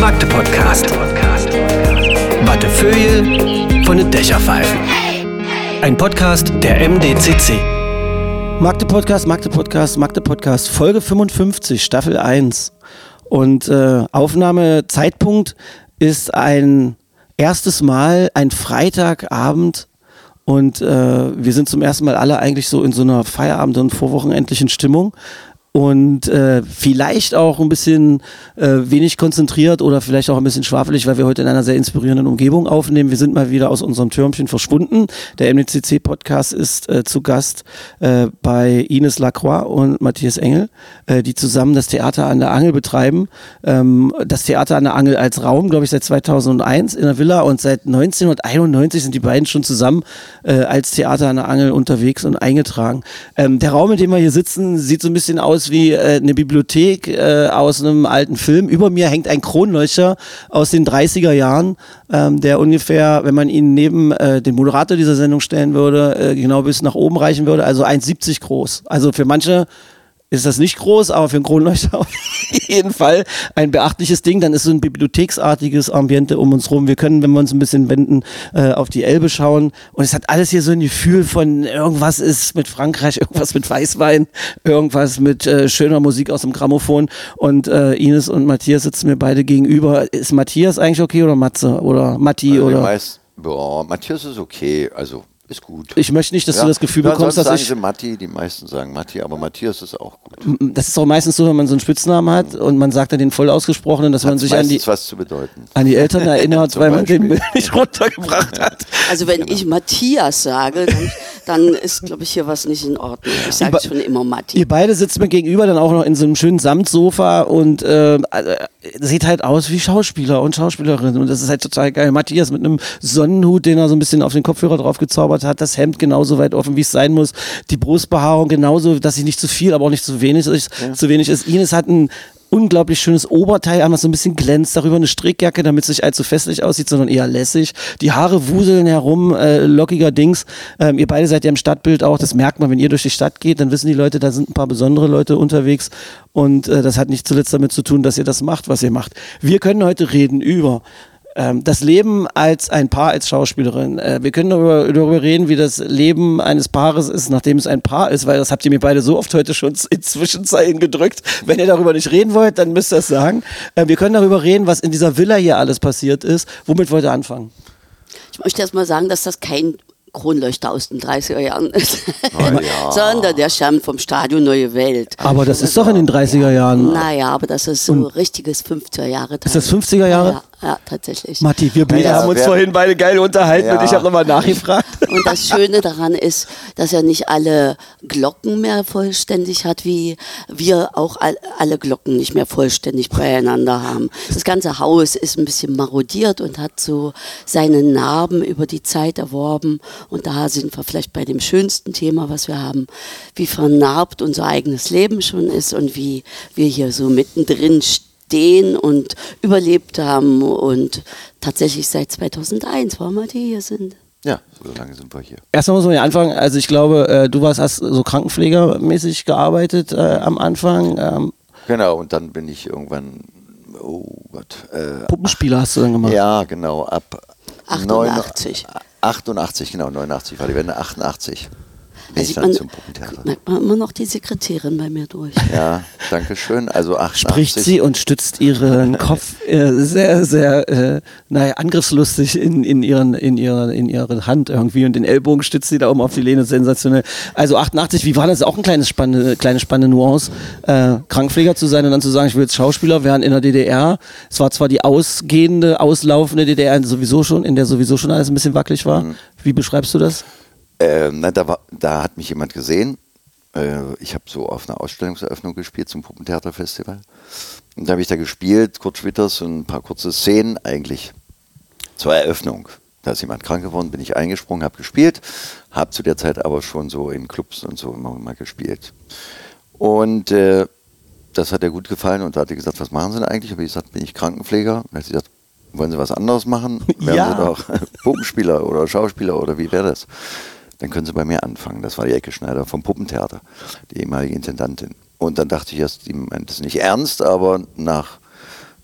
Magde Podcast. Wattefeuille von den Dächerpfeifen. Ein Podcast der MDCC. Magde Podcast, Magde Podcast, Magde Podcast, Folge 55, Staffel 1. Und äh, Aufnahmezeitpunkt ist ein erstes Mal ein Freitagabend und äh, wir sind zum ersten Mal alle eigentlich so in so einer Feierabend- und vorwochenendlichen Stimmung und äh, vielleicht auch ein bisschen äh, wenig konzentriert oder vielleicht auch ein bisschen schwafelig, weil wir heute in einer sehr inspirierenden Umgebung aufnehmen. Wir sind mal wieder aus unserem Türmchen verschwunden. Der MDCC-Podcast ist äh, zu Gast äh, bei Ines Lacroix und Matthias Engel, äh, die zusammen das Theater an der Angel betreiben. Ähm, das Theater an der Angel als Raum, glaube ich, seit 2001 in der Villa und seit 1991 sind die beiden schon zusammen äh, als Theater an der Angel unterwegs und eingetragen. Ähm, der Raum, in dem wir hier sitzen, sieht so ein bisschen aus wie äh, eine Bibliothek äh, aus einem alten Film. Über mir hängt ein Kronleuchter aus den 30er Jahren, ähm, der ungefähr, wenn man ihn neben äh, den Moderator dieser Sendung stellen würde, äh, genau bis nach oben reichen würde, also 1,70 groß. Also für manche ist das nicht groß, aber für einen Kronleuchter auf jeden Fall ein beachtliches Ding. Dann ist so ein bibliotheksartiges Ambiente um uns rum. Wir können, wenn wir uns ein bisschen wenden, äh, auf die Elbe schauen. Und es hat alles hier so ein Gefühl von irgendwas ist mit Frankreich, irgendwas mit Weißwein, irgendwas mit äh, schöner Musik aus dem Grammophon. Und äh, Ines und Matthias sitzen mir beide gegenüber. Ist Matthias eigentlich okay oder Matze oder Matti Also oder? meist, boah, Matthias ist okay, also ist gut. Ich möchte nicht, dass du das Gefühl ja, bekommst, dass sagen ich sie Matti, die meisten sagen Matti, aber Matthias ist auch gut. das ist auch meistens so, wenn man so einen Spitznamen hat und man sagt dann den voll ausgesprochenen, dass man Hat sich an die, was zu bedeuten. an die Eltern erinnert, weil man den nicht runtergebracht hat. Also wenn ich Matthias sage, dann, dann ist, glaube ich, hier was nicht in Ordnung. Ich sage schon immer Matti. Ihr beide sitzt mir gegenüber, dann auch noch in so einem schönen Samtsofa und äh, äh, sieht halt aus wie Schauspieler und Schauspielerin. Und das ist halt total geil. Matthias mit einem Sonnenhut, den er so ein bisschen auf den Kopfhörer drauf gezaubert hat, das Hemd genauso weit offen, wie es sein muss, die Brustbehaarung genauso, dass sie nicht zu viel, aber auch nicht zu wenig ist. Zu wenig ist. Ines hat ein unglaublich schönes Oberteil an, was so ein bisschen glänzt, darüber eine Strickjacke, damit es nicht allzu festlich aussieht, sondern eher lässig. Die Haare wuseln herum, äh, lockiger Dings. Ähm, ihr beide seid ja im Stadtbild auch, das merkt man, wenn ihr durch die Stadt geht, dann wissen die Leute, da sind ein paar besondere Leute unterwegs und äh, das hat nicht zuletzt damit zu tun, dass ihr das macht, was ihr macht. Wir können heute reden über ähm, das Leben als ein Paar, als Schauspielerin. Äh, wir können darüber, darüber reden, wie das Leben eines Paares ist, nachdem es ein Paar ist, weil das habt ihr mir beide so oft heute schon in Zwischenzeilen gedrückt. Wenn ihr darüber nicht reden wollt, dann müsst ihr es sagen. Äh, wir können darüber reden, was in dieser Villa hier alles passiert ist. Womit wollt ihr anfangen? Ich möchte erst mal sagen, dass das kein Kronleuchter aus den 30er Jahren ist, ja. sondern der stammt vom Stadion Neue Welt. Aber das ist doch in den 30er Jahren. Naja, aber das ist so richtiges 50er Jahre. Ist das 50er Jahre? Ja, ja tatsächlich. Matti, wir beide Ja, haben uns vorhin beide geil unterhalten Ja. und ich habe nochmal nachgefragt. Und das Schöne daran ist, dass er nicht alle Glocken mehr vollständig hat, wie wir auch all, alle Glocken nicht mehr vollständig beieinander haben. Das ganze Haus ist ein bisschen marodiert und hat so seine Narben über die Zeit erworben. Und da sind wir vielleicht bei dem schönsten Thema, was wir haben, wie vernarbt unser eigenes Leben schon ist und wie wir hier so mittendrin stehen und überlebt haben und tatsächlich seit 2001, warum wir die hier sind. Ja, so lange sind wir hier. Erstmal muss man ja anfangen, also ich glaube, äh, du warst, hast so krankenpflegermäßig gearbeitet äh, am Anfang. Ähm, Genau, und dann bin ich irgendwann, oh Gott, äh, Puppenspieler hast du dann gemacht. ja, genau, ab 88. 88, genau, 89 war die Wende, 88 Da ich sieht dann man, zum Puppentheater. merkt man immer noch die Sekretärin bei mir durch. Ja, danke schön. Also 88. Spricht sie und stützt ihren Kopf äh, sehr, sehr, äh, naja, angriffslustig in, in, ihren, in, ihrer, in ihre Hand irgendwie und den Ellbogen stützt sie da oben auf die Lehne, sensationell. Also 88, wie war das? Auch ein kleines spannende, kleine spannende Nuance, äh, Krankenpfleger zu sein und dann zu sagen, ich will jetzt Schauspieler werden in der DDR. Es war zwar die ausgehende, auslaufende DDR sowieso schon, in der sowieso schon alles ein bisschen wackelig war. Wie beschreibst du das? Ähm, na, da, war, da hat mich jemand gesehen. Äh, ich habe so auf einer Ausstellungseröffnung gespielt zum Puppentheaterfestival. Und da habe ich da gespielt, Kurt Schwitters und ein paar kurze Szenen eigentlich zur Eröffnung. Da ist jemand krank geworden, bin ich eingesprungen, habe gespielt, habe zu der Zeit aber schon so in Clubs und so immer mal gespielt. Und äh, das hat ihr gut gefallen und da hat sie gesagt, was machen Sie denn eigentlich? Habe ich gesagt, bin ich Krankenpfleger? Und dann hat sie gesagt, wollen Sie was anderes machen? Wären Ja. Sie doch Puppenspieler oder Schauspieler oder wie wäre das? Dann können Sie bei mir anfangen. Das war die Ecke Schneider vom Puppentheater, die ehemalige Intendantin. Und dann dachte ich erst, die meint es nicht ernst, aber nach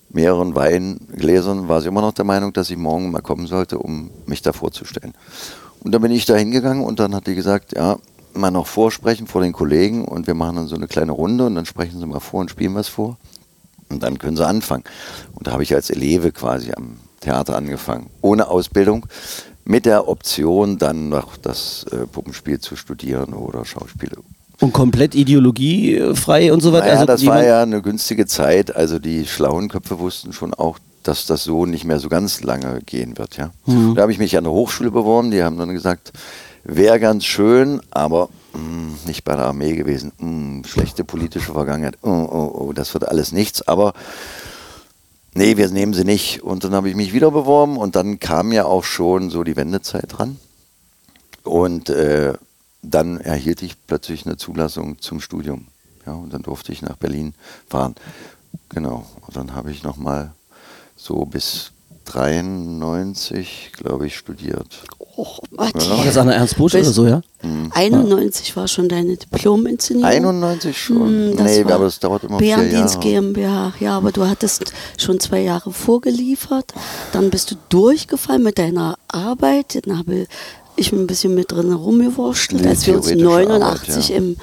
mehreren Weingläsern war sie immer noch der Meinung, dass ich morgen mal kommen sollte, um mich da vorzustellen. Und dann bin ich da hingegangen und dann hat die gesagt, ja, mal noch vorsprechen vor den Kollegen und wir machen dann so eine kleine Runde und dann sprechen sie mal vor und spielen was vor. Und dann können sie anfangen. Und da habe ich als Eleve quasi am Theater angefangen, ohne Ausbildung, mit der Option dann noch das äh, Puppenspiel zu studieren oder Schauspiel. Und komplett ideologiefrei und so weiter. Naja, also das war ja eine günstige Zeit. Also die schlauen Köpfe wussten schon auch, dass das so nicht mehr so ganz lange gehen wird. Ja? Mhm. Da habe ich mich an der Hochschule beworben. Die haben dann gesagt, wäre ganz schön, aber mh, nicht bei der Armee gewesen. Mh, schlechte politische Vergangenheit. Oh, oh, oh, das wird alles nichts. Aber nee, wir nehmen sie nicht. Und dann habe ich mich wieder beworben und dann kam ja auch schon so die Wendezeit dran. Und äh, dann erhielt ich plötzlich eine Zulassung zum Studium. Ja, und dann durfte ich nach Berlin fahren. Genau. Und dann habe ich nochmal so bis 93, glaube ich, studiert. Oh, Matti. War das an der Ernst Busch oder so, ja? 91 war schon deine Diplom-Inszenierung. 91 schon. Hm, das nee, aber es dauert immer vier Bärendienst Jahre. GmbH. Ja, aber du hattest schon zwei Jahre vorgeliefert. Dann bist du durchgefallen mit deiner Arbeit. Dann habe ich ein bisschen mit drin rumgewurschtelt, als wir uns theoretische 89 Arbeit, ja. im,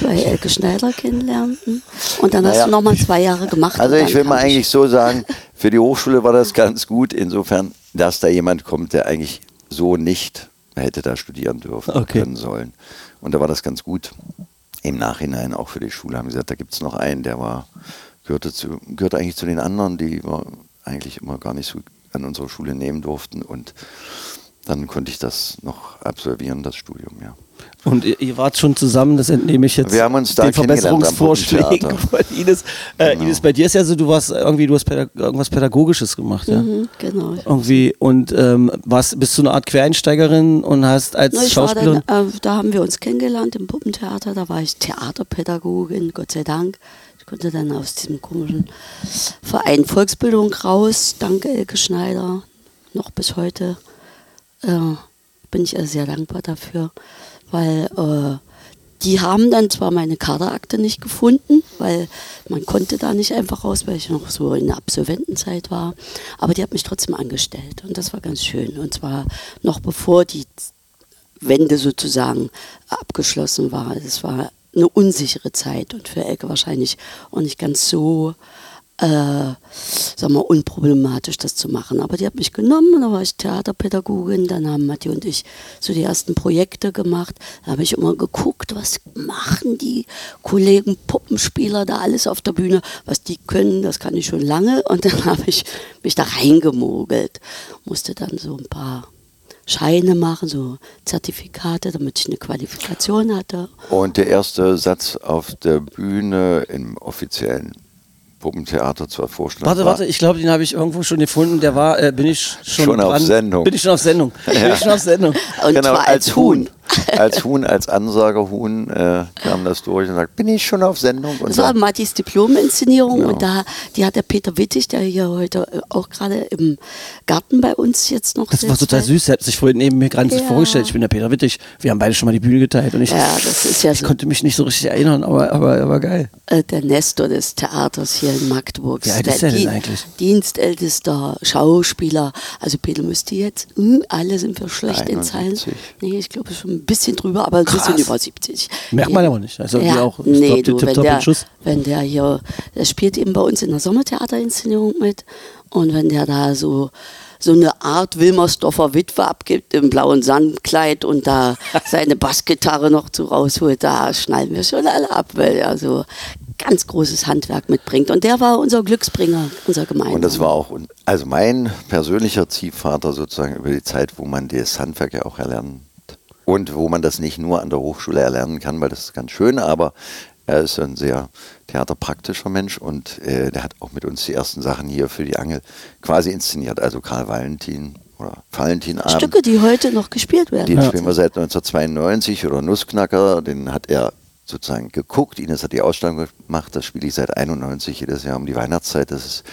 bei Elke Schneider kennenlernten. Und dann hast Naja. du nochmal zwei Jahre gemacht. Also ich will mal eigentlich so sagen, für die Hochschule war das ganz gut, insofern, dass da jemand kommt, der eigentlich so nicht hätte da studieren dürfen, Okay. können sollen. Und da war das ganz gut. Im Nachhinein auch für die Schule haben sie gesagt, da gibt es noch einen, der war, gehörte, zu, gehörte eigentlich zu den anderen, die wir eigentlich immer gar nicht so an unserer Schule nehmen durften. Und dann konnte ich das noch absolvieren, das Studium, ja. Und ihr, ihr wart schon zusammen, das entnehme ich jetzt Wir haben uns da den Verbesserungsvorschlägen Puppentheater. von Ines. Äh, Genau. Ines, bei dir ist ja so, du warst irgendwie, du hast Pädag irgendwas Pädagogisches gemacht, ja? Mhm, genau. Irgendwie und ähm, warst, bist du eine Art Quereinsteigerin und hast als Na, Schauspielerin. dann, äh, da haben wir uns kennengelernt im Puppentheater. Da war ich Theaterpädagogin, Gott sei Dank. Ich konnte dann aus diesem komischen Verein Volksbildung raus, dank Elke Schneider, noch bis heute. Äh, bin ich ihr sehr dankbar dafür, weil äh, die haben dann zwar meine Kaderakte nicht gefunden, weil man konnte da nicht einfach raus, weil ich noch so in der Absolventenzeit war, aber die hat mich trotzdem angestellt und das war ganz schön und zwar noch bevor die Wende sozusagen abgeschlossen war. Es war eine unsichere Zeit und für Elke wahrscheinlich auch nicht ganz so äh, sag mal, unproblematisch, das zu machen. Aber die hat mich genommen, und da war ich Theaterpädagogin, dann haben Matti und ich so die ersten Projekte gemacht. Da habe ich immer geguckt, was machen die Kollegen Puppenspieler da alles auf der Bühne, was die können, das kann ich schon lange. Und dann habe ich mich da reingemogelt, musste dann so ein paar Scheine machen, so Zertifikate, damit ich eine Qualifikation hatte. Und der erste Satz auf der Bühne im offiziellen Puppentheater zur Vorstellung. Warte, war, warte, ich glaube, den habe ich irgendwo schon gefunden. Der war, äh, bin ich schon, Schon auf dran? Sendung. Bin ich schon auf Sendung? Bin ich schon auf Sendung? Und genau, zwar als Huhn. als Huhn, als Ansagerhuhn äh, kam das durch und sagt, bin ich schon auf Sendung? Und Das war Mattis Diplom-Inszenierung Ja. und da, die hat der Peter Wittig, der hier heute äh, auch gerade im Garten bei uns jetzt noch Das war total weil- süß. Er hat sich vorhin neben mir gerade Ja. vorgestellt. Ich bin der Peter Wittig. Wir haben beide schon mal die Bühne geteilt. Und ich, Ja, das ist ja ich so. konnte mich nicht so richtig erinnern, aber, aber, aber geil. äh, der Nestor des Theaters hier in Magdeburg. Wie alt ist der denn Dien- eigentlich? Dienstältester Schauspieler. Also Peter müsste jetzt, hm, alle sind wir schlecht in Zahlen. 71. Nee, ich glaube schon ein bisschen drüber, aber ein bisschen über 70. Merkt man aber nicht. Also, ja, auch. nee, Stop, du, wenn, top, der, wenn der hier, der spielt eben bei uns in der Sommertheaterinszenierung mit und wenn der da so so eine Art Wilmersdorfer Witwe abgibt im blauen Sandkleid und da seine Bassgitarre noch zu rausholt, da schnallen wir schon alle ab, weil er so ganz großes Handwerk mitbringt. Und der war unser Glücksbringer, unser Gemeinsamer. und das war auch, also mein persönlicher Ziehvater sozusagen über die Zeit, wo man das Handwerk ja auch erlernt und wo man das nicht nur an der Hochschule erlernen kann, weil das ist ganz schön, aber er ist ein sehr theaterpraktischer Mensch und äh, der hat auch mit uns die ersten Sachen hier für die Angel quasi inszeniert. Also Karl Valentin oder Valentinabend. Stücke, die heute noch gespielt werden. Den spielen wir seit 1992 oder Nussknacker, den hat er sozusagen geguckt. Ines hat die Ausstellung gemacht, das spiele ich seit 91 jedes Jahr um die Weihnachtszeit. Das ist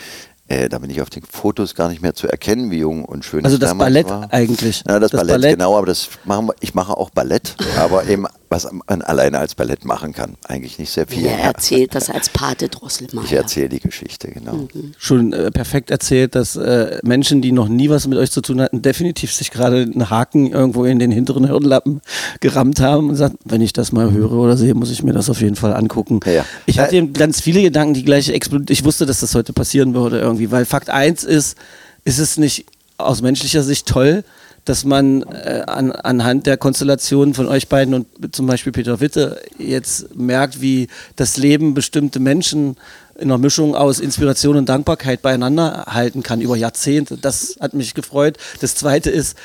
Äh, da bin ich auf den Fotos gar nicht mehr zu erkennen, wie jung und schön Also ich das Ballett war. eigentlich. Ja, das, Das Ballett, Ballett. genau, aber das machen wir, ich mache auch Ballett, aber eben, was man alleine als Ballett machen kann. Eigentlich nicht sehr viel. Er erzählt das als Pate Drosselmeier. Ich erzähle die Geschichte, genau. Schon äh, perfekt erzählt, dass äh, Menschen, die noch nie was mit euch zu tun hatten, definitiv sich gerade einen Haken irgendwo in den hinteren Hirnlappen gerammt haben und sagt, wenn ich das mal höre oder sehe, muss ich mir das auf jeden Fall angucken. Ja. Ich hatte Äh, eben ganz viele Gedanken, die gleich explodiert. Ich wusste, dass das heute passieren würde irgendwie, weil Fakt eins ist, ist es nicht aus menschlicher Sicht toll, dass man äh, an, anhand der Konstellation von euch beiden und zum Beispiel Peter Witte jetzt merkt, wie das Leben bestimmte Menschen in einer Mischung aus Inspiration und Dankbarkeit beieinander halten kann über Jahrzehnte. Das hat mich gefreut. Das Zweite ist,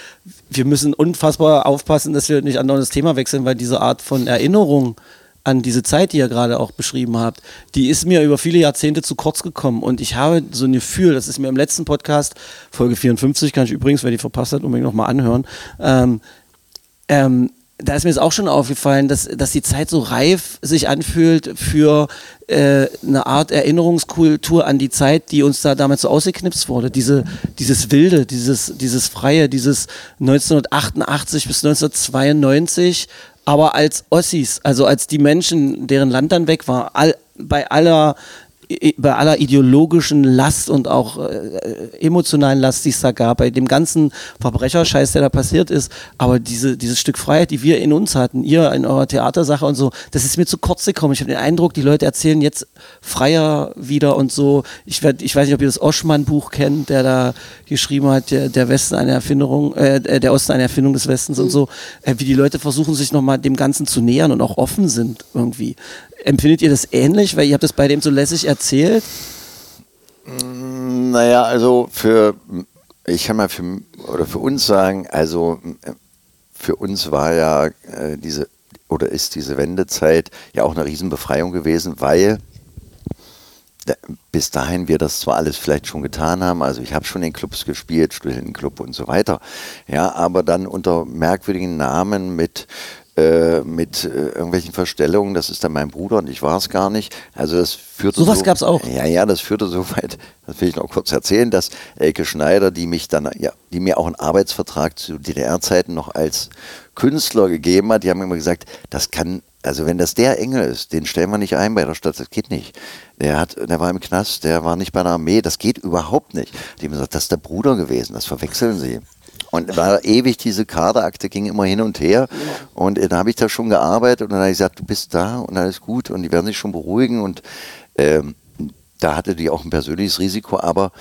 wir müssen unfassbar aufpassen, dass wir nicht andauernd das Thema wechseln, weil diese Art von Erinnerung an diese Zeit, die ihr gerade auch beschrieben habt, die ist mir über viele Jahrzehnte zu kurz gekommen. Und ich habe so ein Gefühl, das ist mir im letzten Podcast, Folge 54, kann ich übrigens, wer die verpasst hat, unbedingt nochmal anhören, ähm, ähm, da ist mir jetzt auch schon aufgefallen, dass, dass die Zeit so reif sich anfühlt für äh, eine Art Erinnerungskultur an die Zeit, die uns da damals so ausgeknipst wurde. Diese, dieses Wilde, dieses, dieses Freie, dieses 1988 bis 1992, aber als Ossis, also als die Menschen, deren Land dann weg war, all, bei aller bei aller ideologischen Last und auch äh, emotionalen Last, die es da gab, bei dem ganzen Verbrecherscheiß, der da passiert ist, aber diese, dieses Stück Freiheit, die wir in uns hatten, ihr in eurer Theatersache und so, das ist mir zu kurz gekommen. Ich habe den Eindruck, die Leute erzählen jetzt freier wieder und so. Ich, werd, ich weiß nicht, ob ihr das Oschmann-Buch kennt, der da geschrieben hat, der, der Westen eine Erfindung, äh, der Osten eine Erfindung des Westens und so, äh, wie die Leute versuchen, sich nochmal dem Ganzen zu nähern und auch offen sind irgendwie. Empfindet ihr das ähnlich? Weil ihr habt das bei dem so lässig erzählt. Naja, also für, ich kann mal für, oder für uns sagen, also für uns war ja äh, diese, oder ist diese Wendezeit ja auch eine Riesenbefreiung gewesen, weil da, bis dahin wir das zwar alles vielleicht schon getan haben, also ich habe schon in Clubs gespielt, Studentenclub und so weiter, ja, aber dann unter merkwürdigen Namen mit äh, mit äh, irgendwelchen Verstellungen, das ist dann mein Bruder und ich war es gar nicht. Also das führte Sowas so, gab's auch? Ja, ja, das führte so weit, das will ich noch kurz erzählen, dass Elke Schneider, die mich dann, ja, die mir auch einen Arbeitsvertrag zu DDR-Zeiten noch als Künstler gegeben hat, die haben immer gesagt, das kann, also wenn das der Engel ist, den stellen wir nicht ein bei der Stadt, das geht nicht. Der hat, der war im Knast, der war nicht bei der Armee, das geht überhaupt nicht. Die haben gesagt, das ist der Bruder gewesen, das verwechseln sie. Und war ewig diese Kaderakte ging immer hin und her. Und äh, da habe ich da schon gearbeitet und dann habe ich gesagt, du bist da und alles gut und die werden sich schon beruhigen. Und ähm, da hatte die auch ein persönliches Risiko, aber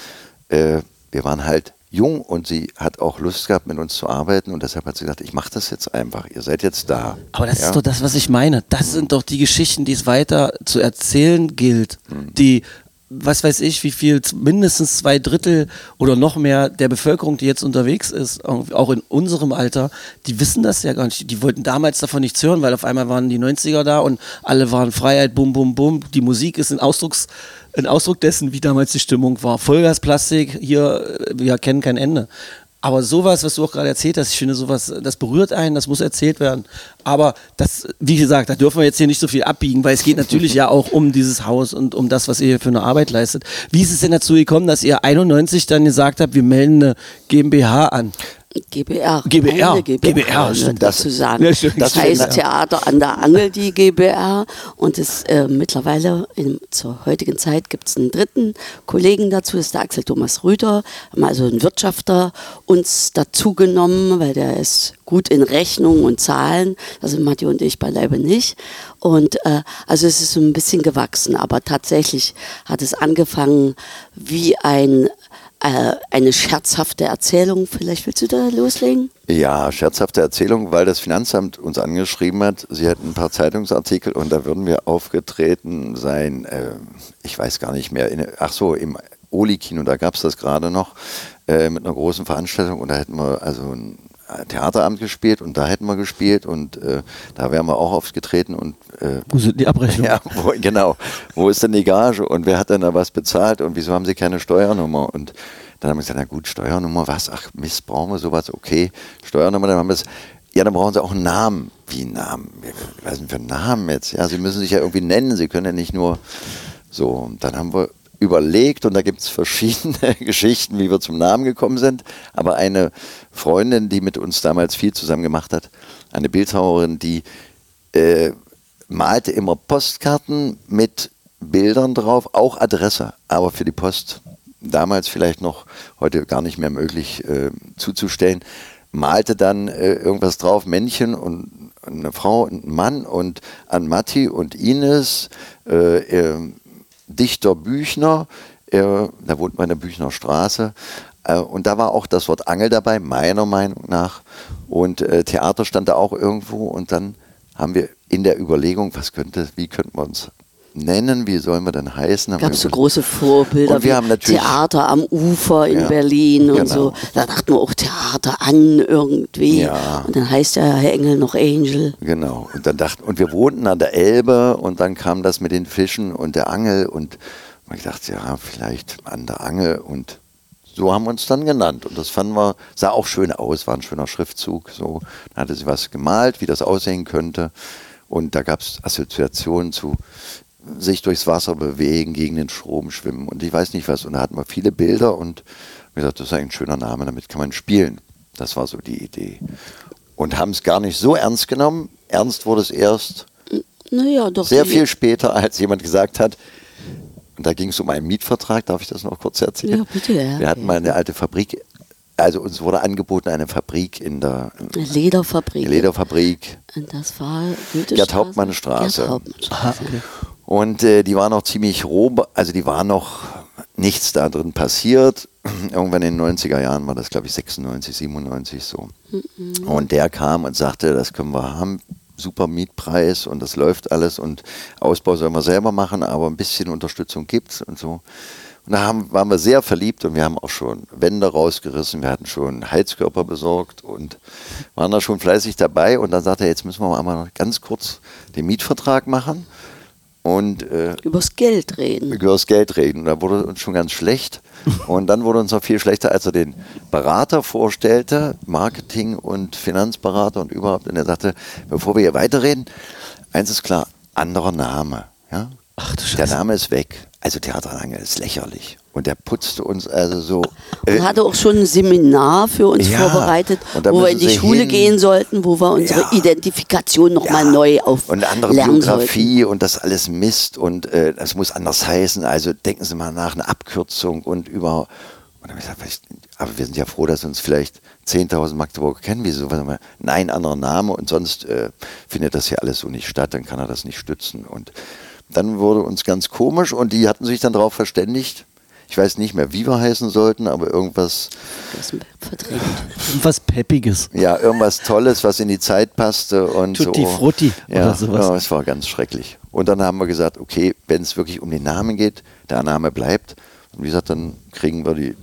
äh, wir waren halt jung und sie hat auch Lust gehabt, mit uns zu arbeiten und deshalb hat sie gesagt, ich mache das jetzt einfach, ihr seid jetzt da. Aber das Ja? ist doch das, was ich meine. Das sind doch die Geschichten, die es weiter zu erzählen gilt. Die, was weiß ich, wie viel, mindestens zwei Drittel oder noch mehr der Bevölkerung, die jetzt unterwegs ist, auch in unserem Alter, die wissen das ja gar nicht. Die wollten damals davon nichts hören, weil auf einmal waren die 90er da und alle waren Freiheit, bum, bum, bum. Die Musik ist ein Ausdrucks, ein Ausdruck dessen, wie damals die Stimmung war. Vollgasplastik, hier, äh, wir kennen kein Ende. Aber sowas, was du auch gerade erzählt hast, ich finde sowas, das berührt einen, das muss erzählt werden. Aber das, wie gesagt, da dürfen wir jetzt hier nicht so viel abbiegen, weil es geht natürlich ja auch um dieses Haus und um das, was ihr hier für eine Arbeit leistet. Wie ist es denn dazu gekommen, dass ihr 91 dann gesagt habt, wir melden eine GmbH an? GBR. GBR, GBR, GBR, stimmt. dazu sagen. Das Das heißt. Theater an der Angel, die GBR. Und es, äh, mittlerweile, in, zur heutigen Zeit, gibt es einen dritten Kollegen dazu, das ist der Axel Thomas Rüder, haben also einen Wirtschafter uns dazu genommen, weil der ist gut in Rechnung und Zahlen. Das sind Matti und ich beileibe nicht. Und äh, also es ist so ein bisschen gewachsen, aber tatsächlich hat es angefangen wie ein eine scherzhafte Erzählung. Vielleicht willst du da loslegen? Ja, scherzhafte Erzählung, weil das Finanzamt uns angeschrieben hat. Sie hatten ein paar Zeitungsartikel und da würden wir aufgetreten sein. Äh, ich weiß gar nicht mehr. In, ach so, im Oli-Kino, da gab es das gerade noch äh, mit einer großen Veranstaltung und da hätten wir also ein Theaterabend gespielt und da hätten wir gespielt und äh, da wären wir auch aufgetreten und äh, Wo sind die Abrechnungen? ja, wo, genau. Wo ist denn die Gage und wer hat denn da was bezahlt und wieso haben sie keine Steuernummer? Und dann haben wir gesagt, na gut, Steuernummer, was? Ach Mist, brauchen wir sowas? Okay, Steuernummer, dann haben wir es. Ja, dann brauchen sie auch einen Namen. Wie einen Namen? Was sind für einen Namen jetzt? Ja, sie müssen sich ja irgendwie nennen. Sie können ja nicht nur so. Und dann haben wir überlegt und da gibt es verschiedene Geschichten, wie wir zum Namen gekommen sind. Aber eine Freundin, die mit uns damals viel zusammen gemacht hat, eine Bildhauerin, die äh, malte immer Postkarten mit Bildern drauf, auch Adresse, aber für die Post damals vielleicht noch, heute gar nicht mehr möglich äh, zuzustellen, malte dann äh, irgendwas drauf, Männchen und eine Frau und ein Mann und an Matti und Ines, äh, äh, Dichter Büchner, äh, da wohnt man in der Büchner Straße. Äh, und da war auch das Wort Angel dabei, meiner Meinung nach. Und äh, Theater stand da auch irgendwo. Und dann haben wir in der Überlegung, was könnte, wie könnten wir uns nennen, wie sollen wir denn heißen? Gab es so große Vorbilder Und wir wie haben natürlich- Theater am Ufer in Ja, Berlin und genau. so. Da dachten wir auch Theater an irgendwie. Ja. Und dann heißt der Herr Engel noch Angel. Genau. Und dann dachten, und wir wohnten an der Elbe und dann kam das mit den Fischen und der Angel und man gedacht, ja, vielleicht an der Angel und so haben wir uns dann genannt. Und das fanden wir, sah auch schön aus, war ein schöner Schriftzug. So, da hatte sie was gemalt, wie das aussehen könnte. Und da gab es Assoziationen zu sich durchs Wasser bewegen, gegen den Strom schwimmen und ich weiß nicht was. Und da hatten wir viele Bilder und wir gesagt, das ist ein schöner Name, damit kann man spielen. Das war so die Idee. Und haben es gar nicht so ernst genommen. Ernst wurde es erst Naja, doch. sehr viel später, als jemand gesagt hat, und da ging es um einen Mietvertrag, darf ich das noch kurz erzählen? Ja, bitte, ja. Wir hatten mal eine alte Fabrik, also uns wurde angeboten, eine Fabrik in der Eine Lederfabrik. eine Lederfabrik. Und das war Goethestraße? Gerd-Hauptmann-Straße. Gerd Hauptmann-Straße. Und äh, die war noch ziemlich roh, also die war noch nichts da drin passiert. Irgendwann in den 90er Jahren war das, glaube ich, 96, 97 so. Und der kam und sagte, das können wir haben, super Mietpreis und das läuft alles und Ausbau sollen wir selber machen, aber ein bisschen Unterstützung gibt's und so. Und da haben, waren wir sehr verliebt und wir haben auch schon Wände rausgerissen, wir hatten schon Heizkörper besorgt und waren da schon fleißig dabei. Und dann sagte er, jetzt müssen wir mal noch ganz kurz den Mietvertrag machen und äh, Übers Geld reden. über das Geld reden. Und da wurde uns schon ganz schlecht. Und dann wurde uns noch viel schlechter, als er den Berater vorstellte, Marketing und Finanzberater und überhaupt. Und er sagte, bevor wir hier weiterreden, eins ist klar, anderer Name. Ja? Ach du Der Scheiße. Name ist weg. Also Theaterlange ist lächerlich. Und der putzte uns also so. Und äh, hatte auch schon ein Seminar für uns Ja, vorbereitet, wo wir in die Schule hin. gehen sollten, wo wir unsere Ja. Identifikation nochmal Ja. neu auf und andere lernen sollten. Biografie und das alles Mist und äh, das muss anders heißen. Also denken Sie mal nach, eine Abkürzung und über. Und dann hab ich gesagt, aber wir sind ja froh, dass uns vielleicht 10.000 Magdeburger kennen. Wieso? Nein, anderer Name und sonst äh, findet das hier alles so nicht statt, dann kann er das nicht stützen. Und dann wurde uns ganz komisch und die hatten sich dann darauf verständigt. Ich weiß nicht mehr, wie wir heißen sollten, aber irgendwas, Das ist verdrängt. Was Peppiges. ja, irgendwas Tolles, was in die Zeit passte und Tutti so. Frutti ja, oder sowas. Ja, es war ganz schrecklich. Und dann haben wir gesagt, okay, wenn es wirklich um den Namen geht, der Name bleibt. Und wie gesagt, dann kriegen wir die,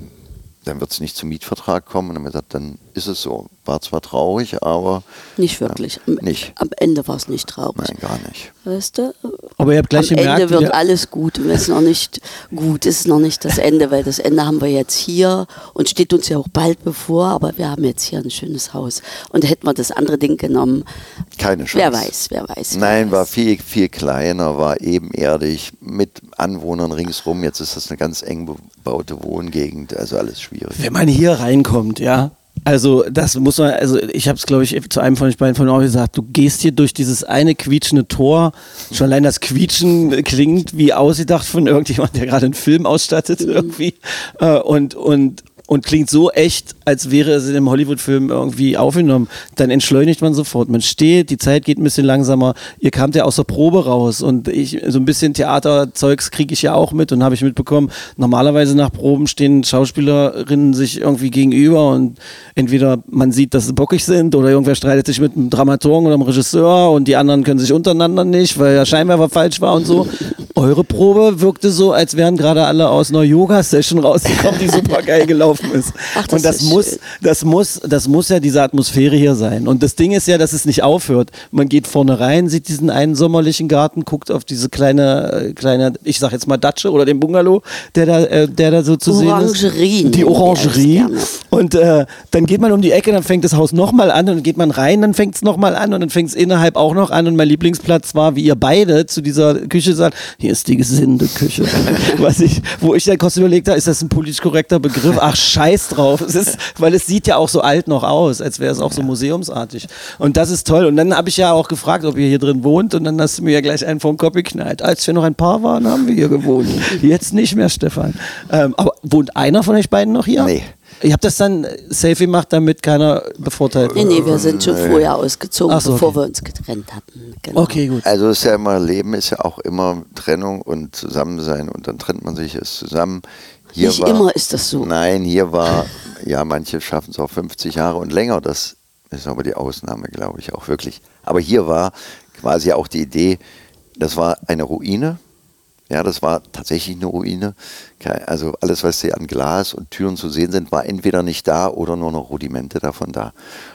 dann wird es nicht zum Mietvertrag kommen. Und dann haben wir gesagt, dann ist es so. War zwar traurig, aber Nicht wirklich. Am, Nicht. am Ende war es nicht traurig. nein, gar nicht. Weißt du? Aber ihr habt gleich Am gemerkt, Ende wird alles gut. Und es noch nicht gut ist, noch nicht das Ende, weil das Ende haben wir jetzt hier und steht uns ja auch bald bevor, aber wir haben jetzt hier ein schönes Haus. Und hätten wir das andere Ding genommen, Keine Chance. wer weiß, wer weiß. wer Nein, war weiß. viel, viel kleiner, war ebenerdig, mit Anwohnern ringsrum. Jetzt ist das eine ganz eng bebaute Wohngegend, also alles schwierig. wenn man hier reinkommt, ja. Also das muss man, also ich habe es glaube ich zu einem von euch beiden von euch gesagt, du gehst hier durch dieses eine quietschende Tor, schon allein das Quietschen klingt wie ausgedacht von irgendjemand, der gerade einen Film ausstattet irgendwie. Äh, und, und, und klingt so echt, als wäre es in einem Hollywood-Film irgendwie aufgenommen. Dann entschleunigt man sofort, man steht, die Zeit geht ein bisschen langsamer, ihr kamt ja aus der Probe raus und ich, so ein bisschen Theaterzeugs kriege ich ja auch mit und habe ich mitbekommen, normalerweise nach Proben stehen Schauspielerinnen sich irgendwie gegenüber und entweder man sieht, dass sie bockig sind oder irgendwer streitet sich mit einem Dramaturgen oder einem Regisseur und die anderen können sich untereinander nicht, weil der Scheinwerfer falsch war und so. Eure Probe wirkte so, als wären gerade alle aus einer Yoga-Session rausgekommen, die super geil gelaufen ist. Ach, das und das ist muss, schön. das muss, das muss ja diese Atmosphäre hier sein. Und das Ding ist ja, dass es nicht aufhört. Man geht vorne rein, sieht diesen einen sommerlichen Garten, guckt auf diese kleine, äh, kleine, ich sag jetzt mal Datsche oder den Bungalow, der da, äh, der da so zu sehen ist. Orangerie Die Orangerie. Und äh, dann geht man um die Ecke, dann fängt das Haus nochmal an und dann geht man rein, dann fängt es nochmal an und dann fängt es innerhalb auch noch an. Und mein Lieblingsplatz war, wie ihr beide zu dieser Küche sagt, Hier ist die Gesindeküche. Was ich, wo ich dann kurz überlegt habe, ist das ein politisch korrekter Begriff? Ach, scheiß drauf. Es ist, weil es sieht ja auch so alt noch aus, als wäre es auch so museumsartig. Und das ist toll. Und dann habe ich ja auch gefragt, ob ihr hier drin wohnt. Und dann hast du mir ja gleich einen vom Kopf geknallt. Als wir noch ein Paar waren, haben wir hier gewohnt. Jetzt nicht mehr, Stefan. Ähm, aber wohnt einer von euch beiden noch hier? Nee. Ihr habt das dann safe gemacht, damit keiner bevorteilt Nee, wird? nee, wir sind schon vorher ausgezogen, so, bevor okay. wir uns getrennt hatten. Genau. Okay, gut. Also ist ja immer, Leben ist ja auch immer Trennung und Zusammensein und dann trennt man sich es zusammen. Hier Nicht immer ist das so. Nein, hier war, ja, manche schaffen es auch 50 Jahre und länger. Das ist aber die Ausnahme, glaube ich, auch wirklich. Aber hier war quasi auch die Idee, das war eine Ruine. Ja, das war tatsächlich eine Ruine. Also alles, was hier an Glas und Türen zu sehen sind, war entweder nicht da oder nur noch Rudimente davon da.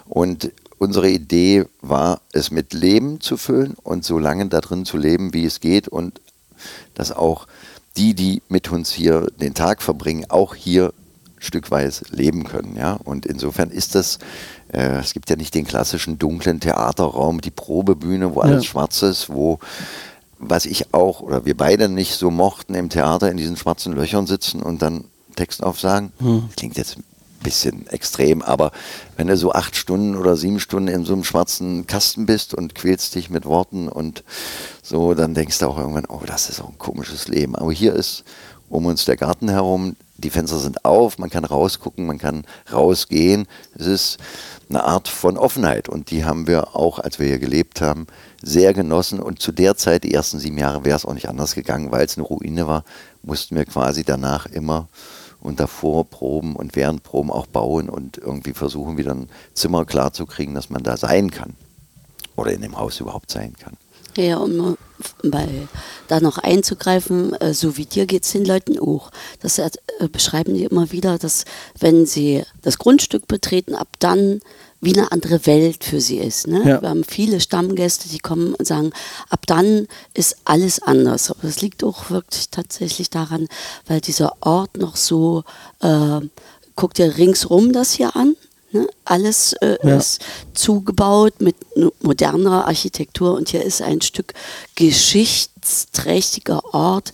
Und unsere Idee war, es mit Leben zu füllen und so lange da drin zu leben, wie es geht und dass auch die, die mit uns hier den Tag verbringen, auch hier stückweise leben können. Ja? Und insofern ist das, äh, es gibt ja nicht den klassischen dunklen Theaterraum, die Probebühne, wo alles Ja. schwarz ist, wo, was ich auch oder wir beide nicht so mochten im Theater, in diesen schwarzen Löchern sitzen und dann Text aufsagen. Das klingt jetzt bisschen extrem, aber wenn du so acht Stunden oder sieben Stunden in so einem schwarzen Kasten bist und quälst dich mit Worten und so, dann denkst du auch irgendwann, oh, das ist auch ein komisches Leben. Aber hier ist um uns der Garten herum, die Fenster sind auf, man kann rausgucken, man kann rausgehen. Es ist eine Art von Offenheit und die haben wir auch, als wir hier gelebt haben, sehr genossen. Und zu der Zeit, die ersten sieben Jahre, wäre es auch nicht anders gegangen, weil es eine Ruine war, mussten wir quasi danach immer und davor Proben und während Proben auch bauen und irgendwie versuchen, wieder ein Zimmer klarzukriegen, dass man da sein kann oder in dem Haus überhaupt sein kann. Ja, um bei, da noch einzugreifen, äh, so wie dir geht es den Leuten auch. Das äh, beschreiben die immer wieder, dass wenn sie das Grundstück betreten, ab dann wie eine andere Welt für sie ist. Ne? Ja. Wir haben viele Stammgäste, die kommen und sagen, ab dann ist alles anders. Aber das liegt auch wirklich tatsächlich daran, weil dieser Ort noch so, äh, guck dir ringsrum das hier an. Ne? Alles äh, Ja. ist zugebaut mit moderner Architektur und hier ist ein Stück geschichtsträchtiger Ort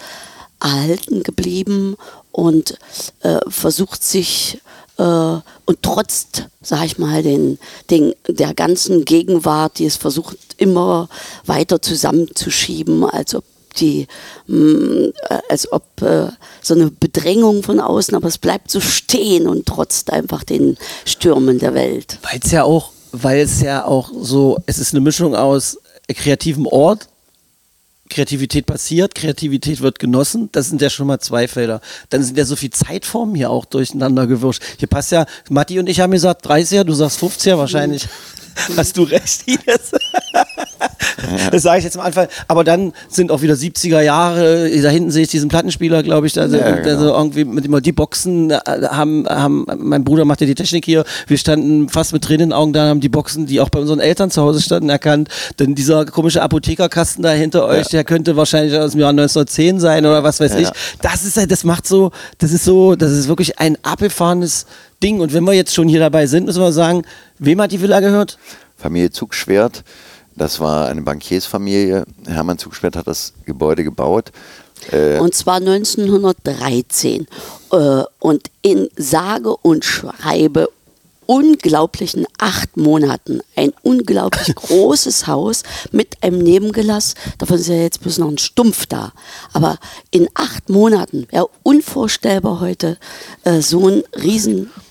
erhalten geblieben und äh, versucht sich äh, und trotz, sag ich mal, den, den, der ganzen Gegenwart, die es versucht immer weiter zusammenzuschieben, als ob die, mh, äh, als ob äh, so eine Bedrängung von außen, aber es bleibt so stehen und trotzt einfach den Stürmen der Welt. Weil es ja auch, weil es ja auch so, es ist eine Mischung aus kreativem Ort, Kreativität passiert, Kreativität wird genossen, das sind ja schon mal zwei Felder. Dann sind ja so viel Zeitformen hier auch durcheinander gewurscht. Hier passt ja, Matti und ich haben gesagt 30er, du sagst 50er, wahrscheinlich hast du recht, Ines. Das sage ich jetzt am Anfang. Aber dann sind auch wieder 70er Jahre. Da hinten sehe ich diesen Plattenspieler, glaube ich. Also, Ja, genau. also irgendwie mit immer die Boxen äh, haben, haben, mein Bruder macht ja die Technik hier. Wir standen fast mit Tränen in den Augen da, haben die Boxen, die auch bei unseren Eltern zu Hause standen, erkannt. Denn dieser komische Apothekerkasten da hinter euch, der könnte wahrscheinlich aus dem Jahr 1910 sein oder was weiß Ja, ich. Das ist halt, das macht so, das ist so, das ist wirklich ein abgefahrenes Ding. Und wenn wir jetzt schon hier dabei sind, müssen wir sagen, wem hat die Villa gehört? Familie Zugschwert. Das war eine Bankiersfamilie. Hermann Zugschwert hat das Gebäude gebaut. Äh, Und zwar 1913. Äh, und in sage und schreibe unglaublichen acht Monaten ein unglaublich großes Haus mit einem Nebengelass. Davon ist ja jetzt bloß noch ein Stumpf da. Aber in acht Monaten wäre unvorstellbar heute äh, so ein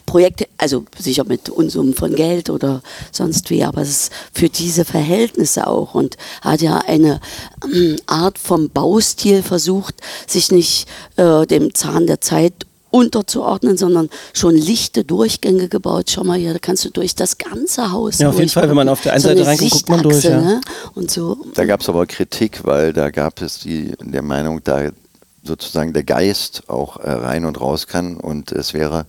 Riesenprojekt, also sicher mit Unsummen von Geld oder sonst wie, aber es ist für diese Verhältnisse auch und hat ja eine ähm, Art vom Baustil versucht, sich nicht äh, dem Zahn der Zeit unterzuordnen, sondern schon lichte Durchgänge gebaut. Schau mal hier, da kannst du durch das ganze Haus Ja, auf jeden Fall, wenn man auf der einen so Seite eine reinguckt, guckt man durch, ja. Ne? Und so. da gab es aber Kritik, weil da gab es die der Meinung, da sozusagen der Geist auch äh, rein und raus kann und es wäre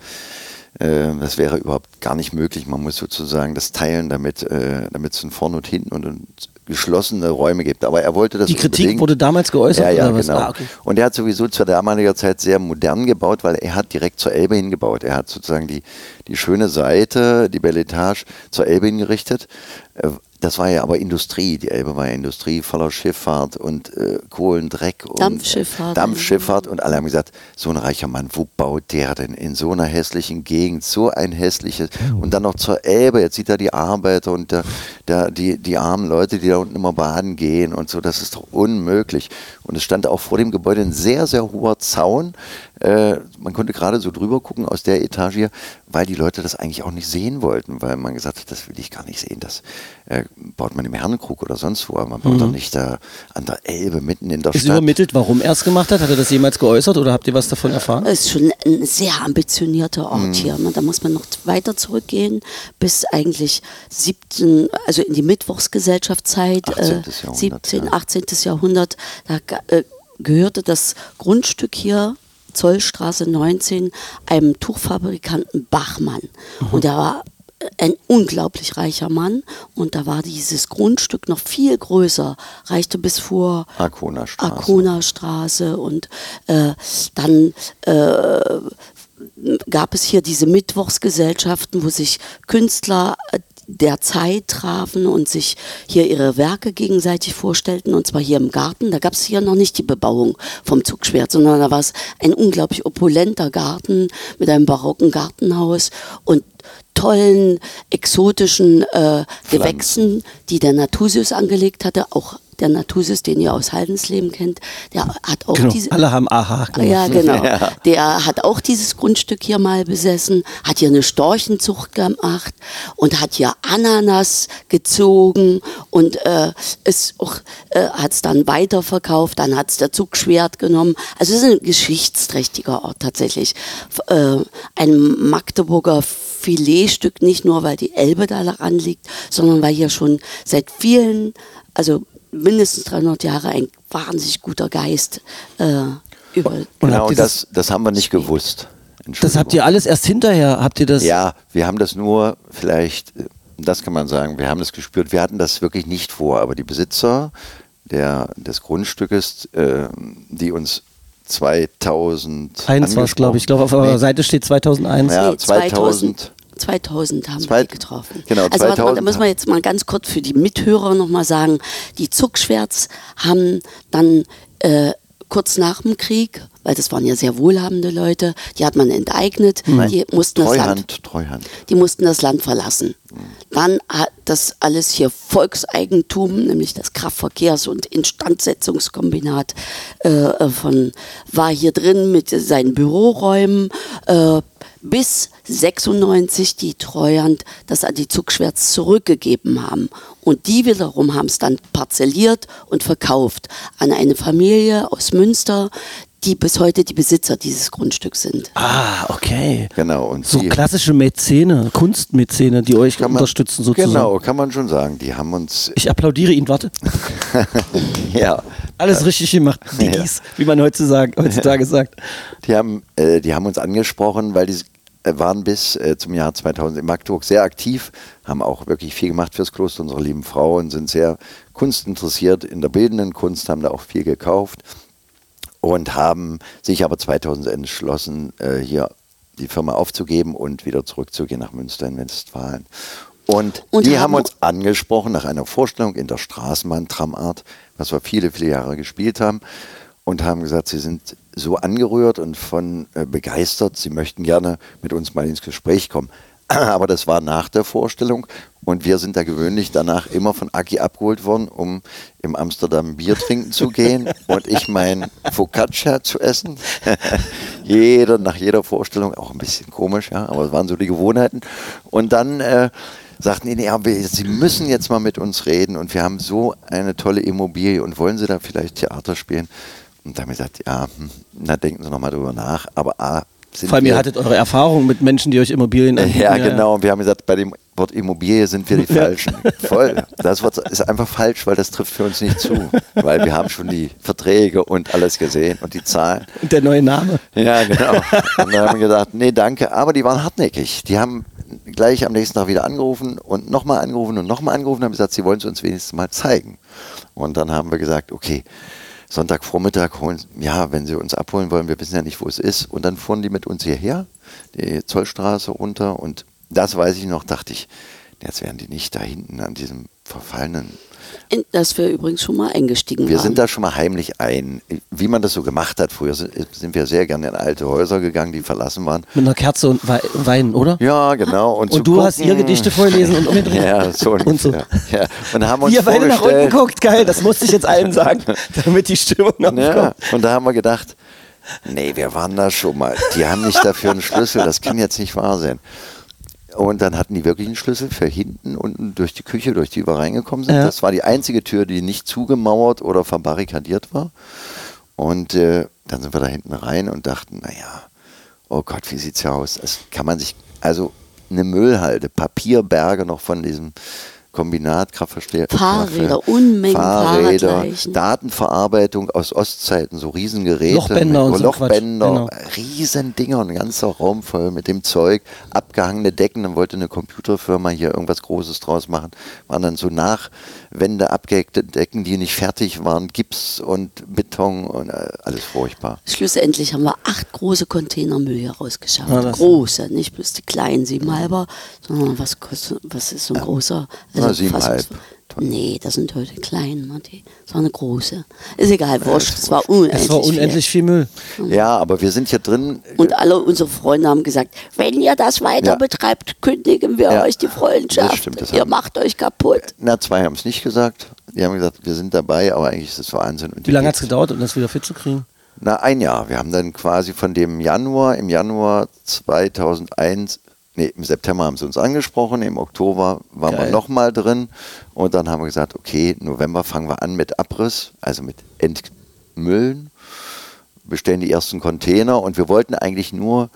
das wäre überhaupt gar nicht möglich. Man muss sozusagen das teilen, damit äh, damit es ein vorne und hinten und, und geschlossene Räume gibt. Aber er wollte das Die Kritik unbedingt. wurde damals geäußert Ja, ja, oder was? genau. Ah, okay. Und er hat sowieso zu damaliger Zeit sehr modern gebaut, weil er hat direkt zur Elbe hingebaut. Er hat sozusagen die, die schöne Seite, die Belle Etage zur Elbe hingerichtet. Äh, das war ja aber Industrie. Die Elbe war ja Industrie, voller Schifffahrt und äh, Kohlendreck. Und, Dampfschifffahrt. Äh, Dampfschifffahrt. Und alle haben gesagt, so ein reicher Mann, wo baut der denn in so einer hässlichen Gegend, so ein hässliches, und dann noch zur Elbe, jetzt sieht er die Arbeiter und der, der, die, die armen Leute, die da unten immer baden gehen und so, das ist doch unmöglich. Und es stand auch vor dem Gebäude ein sehr, sehr hoher Zaun. Äh, man konnte gerade so drüber gucken aus der Etage hier, weil die Leute das eigentlich auch nicht sehen wollten, weil man gesagt hat, das will ich gar nicht sehen. Das äh, baut man im Herrenkrug oder sonst wo, aber man baut doch nicht da an der Elbe mitten in der Ist Stadt. übermittelt, warum er es gemacht hat? Hat er das jemals geäußert oder habt ihr was davon erfahren? Es ist schon ein sehr ambitionierter Ort Mhm. hier. Da muss man noch weiter zurückgehen bis eigentlich 17, also in die Mittwochsgesellschaftszeit, 18. äh, Jahrhundert, 17, ja. 18. Jahrhundert. Da äh, gehörte das Grundstück hier Zollstraße 19 einem Tuchfabrikanten Bachmann. Mhm. Und er war ein unglaublich reicher Mann und da war dieses Grundstück noch viel größer, reichte bis vor Arkona Straße. Arkona Straße und äh, dann äh, gab es hier diese Mittwochsgesellschaften, wo sich Künstler äh, der Zeit trafen und sich hier ihre Werke gegenseitig vorstellten, und zwar hier im Garten. Da gab es hier noch nicht die Bebauung vom Zugschwert, sondern da war es ein unglaublich opulenter Garten mit einem barocken Gartenhaus und tollen, exotischen äh, Gewächsen, die der Natusius angelegt hatte. Auch der Natusius, den ihr aus Haldensleben kennt, der hat auch Genau, diese... alle haben Aha gemacht. Ja, genau. Der hat auch dieses Grundstück hier mal besessen, hat hier eine Storchenzucht gemacht und hat hier Ananas gezogen und äh, ist auch, äh, hat es dann weiterverkauft, dann hat es der Zugschwert genommen. Also es ist ein geschichtsträchtiger Ort tatsächlich. Äh, ein Magdeburger Filetstück, nicht nur weil die Elbe da daran liegt, sondern weil hier schon seit vielen, also mindestens 300 Jahre ein wahnsinnig guter Geist äh, über Und Genau, das, das, haben wir nicht gewusst. das habt ihr alles erst hinterher, habt ihr das? Ja, wir haben das nur vielleicht, das kann man sagen, wir haben das gespürt. Wir hatten das wirklich nicht vor, aber die Besitzer der, des Grundstückes, äh, die uns 2000 Eins war es, glaube ich. Ich glaube, auf eurer Nee. Seite steht 2001. Ja, Nee, 2000. 2000 haben Zwei- wir die getroffen. genau, also warte mal, da 2000 müssen wir jetzt mal ganz kurz für die Mithörer nochmal sagen, die Zuckschwärz haben dann äh, kurz nach dem Krieg, weil das waren ja sehr wohlhabende Leute, die hat man enteignet, die mussten das Land Treuhand, Treuhand. die mussten das Land verlassen. Dann hat das alles hier Volkseigentum, nämlich das Kraftverkehrs- und Instandsetzungskombinat äh, von, war hier drin mit seinen Büroräumen. Äh, bis 96 die Treuhand das an die Zugschwärz zurückgegeben haben. Und die wiederum haben es dann parzelliert und verkauft an eine Familie aus Münster, die bis heute die Besitzer dieses Grundstücks sind. Ah, okay. Genau. Und So die klassische Mäzene, Kunstmäzene, die euch kann man, unterstützen sozusagen. Genau, kann man schon sagen. Die haben uns, Ich applaudiere Ihnen, warte. ja, Alles richtig gemacht. Diggis, wie man heutzutage, heutzutage sagt. Die haben, äh, die haben uns angesprochen, weil die waren bis äh, zum Jahr 2000 in Magdeburg sehr aktiv, haben auch wirklich viel gemacht fürs Kloster unserer lieben Frau und sind sehr kunstinteressiert in der bildenden Kunst, haben da auch viel gekauft und haben sich aber 2000 entschlossen, äh, hier die Firma aufzugeben und wieder zurückzugehen nach Münster in Westfalen. Und, Und die haben haben- uns angesprochen nach einer Vorstellung in der Straßenbahn-Tramart, was wir viele, viele Jahre gespielt haben, und haben gesagt, sie sind so angerührt und von äh, begeistert, sie möchten gerne mit uns mal ins Gespräch kommen. Aber das war nach der Vorstellung und wir sind da gewöhnlich danach immer von Aki abgeholt worden, um im Amsterdam Bier trinken zu gehen und ich mein Focaccia zu essen. jeder, nach jeder Vorstellung, auch ein bisschen komisch, ja, aber es waren so die Gewohnheiten. Und dann äh, sagten die, nee, aber Sie müssen jetzt mal mit uns reden und wir haben so eine tolle Immobilie und wollen Sie da vielleicht Theater spielen? Und da haben wir gesagt, ja, hm, na denken Sie nochmal drüber nach, aber A, sind Vor allem, ihr wir, hattet eure Erfahrung mit Menschen, die euch Immobilien anbieten. ja, genau. Und wir haben gesagt, bei dem Wort Immobilie sind wir die Falschen. Voll. Das Wort ist einfach falsch, weil das trifft für uns nicht zu. Weil wir haben schon die Verträge und alles gesehen und die Zahlen. Und der neue Name. Ja, genau. Und dann haben wir gedacht, nee, danke. Aber die waren hartnäckig. Die haben gleich am nächsten Tag wieder angerufen und nochmal angerufen und nochmal angerufen und haben gesagt, sie wollen es uns wenigstens mal zeigen. Und dann haben wir gesagt, okay, Sonntagvormittag holen, ja, wenn sie uns abholen wollen, wir wissen ja nicht, wo es ist. Und dann fuhren die mit uns hierher, die Zollstraße runter. Und das weiß ich noch, dachte ich, jetzt werden die nicht da hinten an diesem verfallenen In das wir übrigens schon mal eingestiegen Wir waren. sind da schon mal heimlich ein. Wie man das so gemacht hat. Früher sind, wir sehr gerne in alte Häuser gegangen, die verlassen waren. Mit einer Kerze und Wei- Wein, oder? Ja, genau. Und, Und du hast gucken- ihr Gedichte vorgelesen und umgedreht. Ja, so Und so. ungefähr. Ja. Und haben uns ihr beide nach unten guckt, geil, das musste ich jetzt allen sagen, damit die Stimmung noch ja, kommt. und da haben wir gedacht, nee, wir waren da schon mal. Die haben nicht dafür einen Schlüssel, das kann jetzt nicht wahr sein. Und dann hatten die wirklich einen Schlüssel für hinten, unten durch die Küche, durch die wir reingekommen sind. Ja. Das war die einzige Tür, die nicht zugemauert oder verbarrikadiert war. Und äh, dann sind wir da hinten rein und dachten, naja, oh Gott, wie sieht's hier aus? Das kann man sich, also eine Müllhalde, Papierberge noch von diesem Kombinat, Kraftverstärker. Fahrräder, Unmengen Fahrräder. Datenverarbeitung aus Ostzeiten, so Riesengeräte. Lochbänder und mit, so ein Quatsch, Lochbänder, genau. Riesendinger, ein ganzer Raum voll mit dem Zeug, abgehangene Decken. Dann wollte eine Computerfirma hier irgendwas Großes draus machen. Waren dann so Nachwände abgehackte Decken, die nicht fertig waren, Gips und Beton und äh, alles furchtbar. Schlussendlich haben wir acht große Container Müll hier rausgeschafft. Ja, das- große, nicht bloß die kleinen siebenhalber, sondern was, kostet, was ist so ein großer? Na, siebenhalb fast- Nee, das sind heute klein, Matti. Das war eine große. Ist egal, wurscht. Es war unendlich. Es war unendlich viel Müll. Ja, aber wir sind hier drin. Viel. Und alle unsere Freunde haben gesagt, wenn ihr das weiter Ja. betreibt, kündigen wir Ja, euch die Freundschaft. das stimmt, das ihr haben- macht euch kaputt. na, zwei haben es nicht gesagt. Die haben gesagt, wir sind dabei, aber eigentlich ist es Wahnsinn. Und Wie die lange hat es gedauert, um das wieder fit zu kriegen? Na, ein Jahr. Wir haben dann quasi von dem Januar, im Januar 2001, nee, im September haben sie uns angesprochen, im Oktober waren Geil. wir nochmal drin und dann haben wir gesagt, okay, November fangen wir an mit Abriss, also mit Entmüllen, bestellen die ersten Container und wir wollten eigentlich nur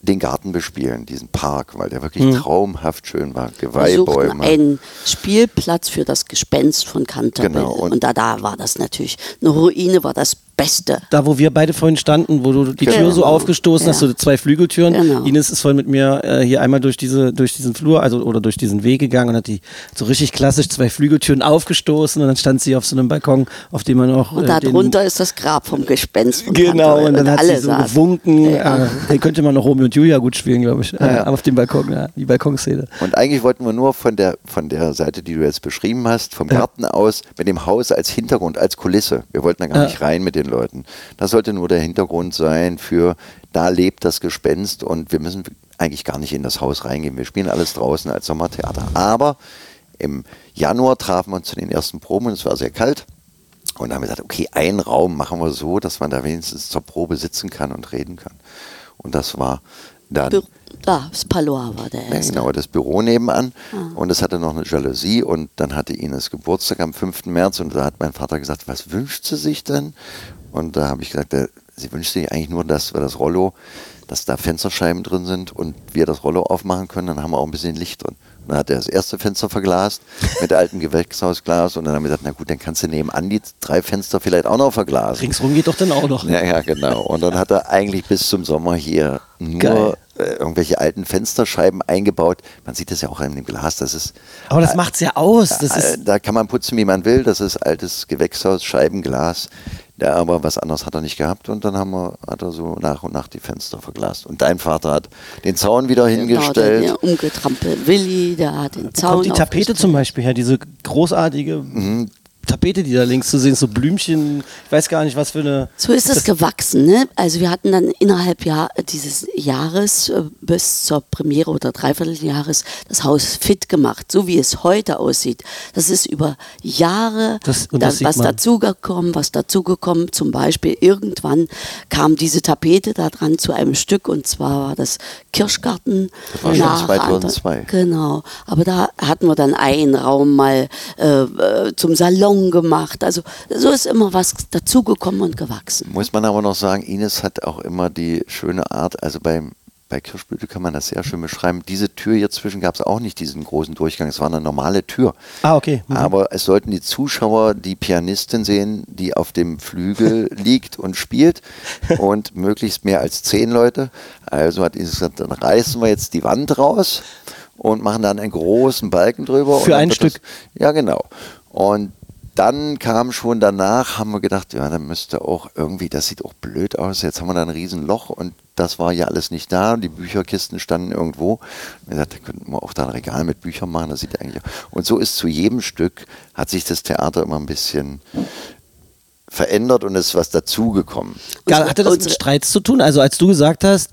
den Garten bespielen, diesen Park, weil der wirklich traumhaft schön war. Geweihbäume. einen Spielplatz für das Gespenst von Canterville. Genau, und- und da, da war das natürlich, eine Ruine war das Beste. Da, wo wir beide vorhin standen, wo du die Tür Genau. so aufgestoßen hast, Ja. so zwei Flügeltüren. Genau. Ines ist vorhin mit mir äh, hier einmal durch diese, durch diesen Flur, also oder durch diesen Weg gegangen und hat die so richtig klassisch zwei Flügeltüren aufgestoßen und dann stand sie auf so einem Balkon, auf dem man auch. Und äh, darunter ist das Grab vom Gespenst von Genau, und dann hat alle sie so saßen. gewunken. Ja. Äh, hier könnte man noch Romeo und Julia gut spielen, glaube ich. Äh, Ja. Auf dem Balkon, ja, die Balkonszene. Und eigentlich wollten wir nur von der, von der Seite, die du jetzt beschrieben hast, vom Ja. Garten aus, mit dem Haus als Hintergrund, als Kulisse. Wir wollten da gar Ja. nicht rein mit den Leuten. Das sollte nur der Hintergrund sein für, da lebt das Gespenst und wir müssen eigentlich gar nicht in das Haus reingehen. Wir spielen alles draußen als Sommertheater. Aber im Januar trafen wir uns zu den ersten Proben und es war sehr kalt. Und dann haben wir gesagt, okay, einen Raum machen wir so, dass man da wenigstens zur Probe sitzen kann und reden kann. Und das war dann Bü- Da, das Palois war der ja, erste. genau, das Büro nebenan. Ah. Und es hatte noch eine Jalousie. Und dann hatte Ines Geburtstag am 5. März. Und da hat mein Vater gesagt, was wünscht sie sich denn? Und da habe ich gesagt, äh, sie wünscht sich eigentlich nur, dass wir das Rollo, dass da Fensterscheiben drin sind und wir das Rollo aufmachen können. Dann haben wir auch ein bisschen Licht drin. Und dann hat er das erste Fenster verglast mit altem Gewächshausglas. Und dann haben wir gesagt, na gut, dann kannst du nebenan die drei Fenster vielleicht auch noch verglasen. Ringsrum geht doch dann auch noch. Ja, ja, genau. Und dann hat er eigentlich bis zum Sommer hier nur Geil. äh, irgendwelche alten Fensterscheiben eingebaut. Man sieht das ja auch in dem Glas. Das ist, Aber das macht's ja aus. Das äh, ist, da kann man putzen, wie man will. Das ist altes Gewächshaus, Scheibenglas. Ja, aber was anderes hat er nicht gehabt und dann haben wir, hat er so nach und nach die Fenster verglast. Und dein Vater hat den Zaun wieder Genau, hingestellt. der, der umgetrampelt Willi, der hat den Zaun kommt die Tapete zum Beispiel her, diese großartige Mhm. Tapete, die da links zu sehen ist, so Blümchen, ich weiß gar nicht, was für eine. So ist es gewachsen. Ne? Also wir hatten dann innerhalb Jahr, dieses Jahres äh, bis zur Premiere oder Dreivierteljahres das Haus fit gemacht, so wie es heute aussieht. Das ist über Jahre Das- und da, das was dazugekommen, was dazugekommen. Zum Beispiel irgendwann kam diese Tapete da dran zu einem Stück und zwar war das Kirschgarten. Das war schon nach 2002. Genau, aber da hatten wir dann einen Raum mal äh, äh, zum Salon gemacht. Also so ist immer was dazugekommen und gewachsen. Muss man aber noch sagen, Ines hat auch immer die schöne Art, also beim, bei Kirschblüte kann man das sehr schön beschreiben. Diese Tür hier zwischen gab es auch nicht diesen großen Durchgang, es war eine normale Tür. Ah, okay. Mhm. Aber es sollten die Zuschauer die Pianistin sehen, die auf dem Flügel liegt und spielt und möglichst mehr als zehn Leute. Also hat Ines gesagt, dann reißen wir jetzt die Wand raus und machen dann einen großen Balken drüber. Für ein Stück. Das, ja, genau. Und dann kam schon danach, haben wir gedacht, ja, dann müsste auch irgendwie, das sieht auch blöd aus, jetzt haben wir da ein Riesenloch und das war ja alles nicht da, die Bücherkisten standen irgendwo. Wir gesagt, da könnten wir auch da ein Regal mit Büchern machen, das sieht eigentlich Und so ist zu jedem Stück, hat sich das Theater immer ein bisschen verändert und ist was dazugekommen. Hatte das mit Streits zu tun? Also als du gesagt hast,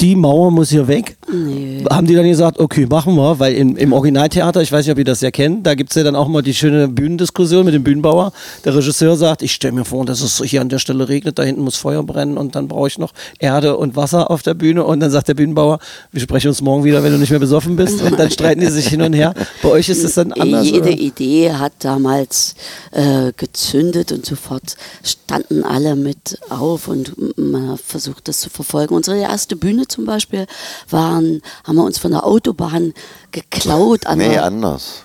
die Mauer muss hier weg, Nee. haben die dann gesagt, okay, machen wir, weil im, im Originaltheater, ich weiß nicht, ob ihr das ja kennt, da gibt es ja dann auch mal die schöne Bühnendiskussion mit dem Bühnenbauer. Der Regisseur sagt, ich stelle mir vor, dass es hier an der Stelle regnet, da hinten muss Feuer brennen und dann brauche ich noch Erde und Wasser auf der Bühne und dann sagt der Bühnenbauer, wir sprechen uns morgen wieder, wenn du nicht mehr besoffen bist und dann streiten die sich hin und her. Bei euch ist es dann anders? Jede oder? Idee hat damals äh, gezündet und sofort standen alle mit auf und man versucht, das zu verfolgen. Unsere erste Bühne zum Beispiel waren, haben wir uns von der Autobahn geklaut. An Nee, der, anders.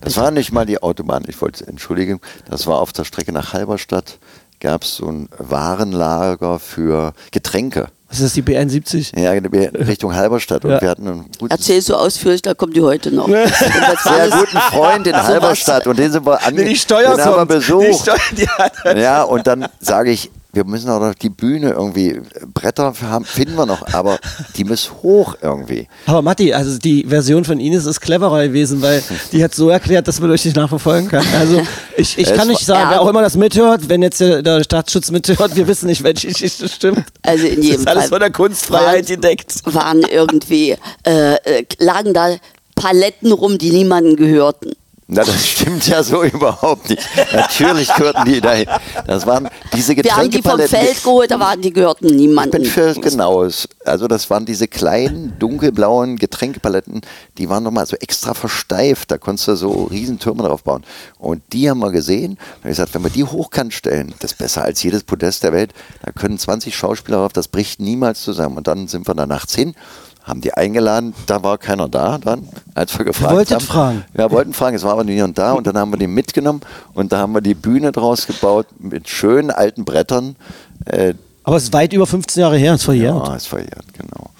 Das war nicht mal die Autobahn, ich wollte entschuldigen, das war auf der Strecke nach Halberstadt, gab es so ein Warenlager für Getränke. Was ist das, die B71? Ja, Richtung Halberstadt. Und Ja. wir hatten einen guten, Erzähl so ausführlich, da kommen die heute noch. Und sehr guten Freund in Halberstadt und den sind wir ange Nee, die Steuer den haben wir besucht. Die Steuer, die Ja, und dann sage ich, wir müssen auch noch die Bühne irgendwie, Bretter haben, finden wir noch, aber die muss hoch irgendwie. Aber Matti, also die Version von Ines ist cleverer gewesen, weil die hat so erklärt, dass man euch nicht nachverfolgen kann. Also ich, ich kann nicht sagen, wer auch immer das mithört, wenn jetzt der, der Staatsschutz mithört, wir wissen nicht, welche Geschichte stimmt. Also in jedem das ist alles Fall von der Kunstfreiheit waren- gedeckt. waren irgendwie, äh, äh, lagen da Paletten rum, die niemanden gehörten. Na, das stimmt ja so überhaupt nicht. Natürlich gehörten die dahin. Das waren diese Wir haben die vom Getränkepaletten. Feld geholt, da waren die gehörten Ich bin für genaues. Also das waren diese kleinen, dunkelblauen Getränkepaletten, die waren nochmal so extra versteift. Da konntest du so Riesentürme drauf bauen. Und die haben wir gesehen. Habe ich gesagt, wenn wir die hochkant stellen, das ist besser als jedes Podest der Welt. Da können 20 Schauspieler drauf, das bricht niemals zusammen. Und dann sind wir da nachts hin, haben die eingeladen, da war keiner da dann, als wir gefragt wolltet haben. fragen? Ja, wollten fragen, es war aber niemand da und dann haben wir die mitgenommen und da haben wir die Bühne draus gebaut mit schönen alten Brettern. Äh, Aber es ist weit über 15 Jahre her, ist verjährt. ja, ist verjährt, genau.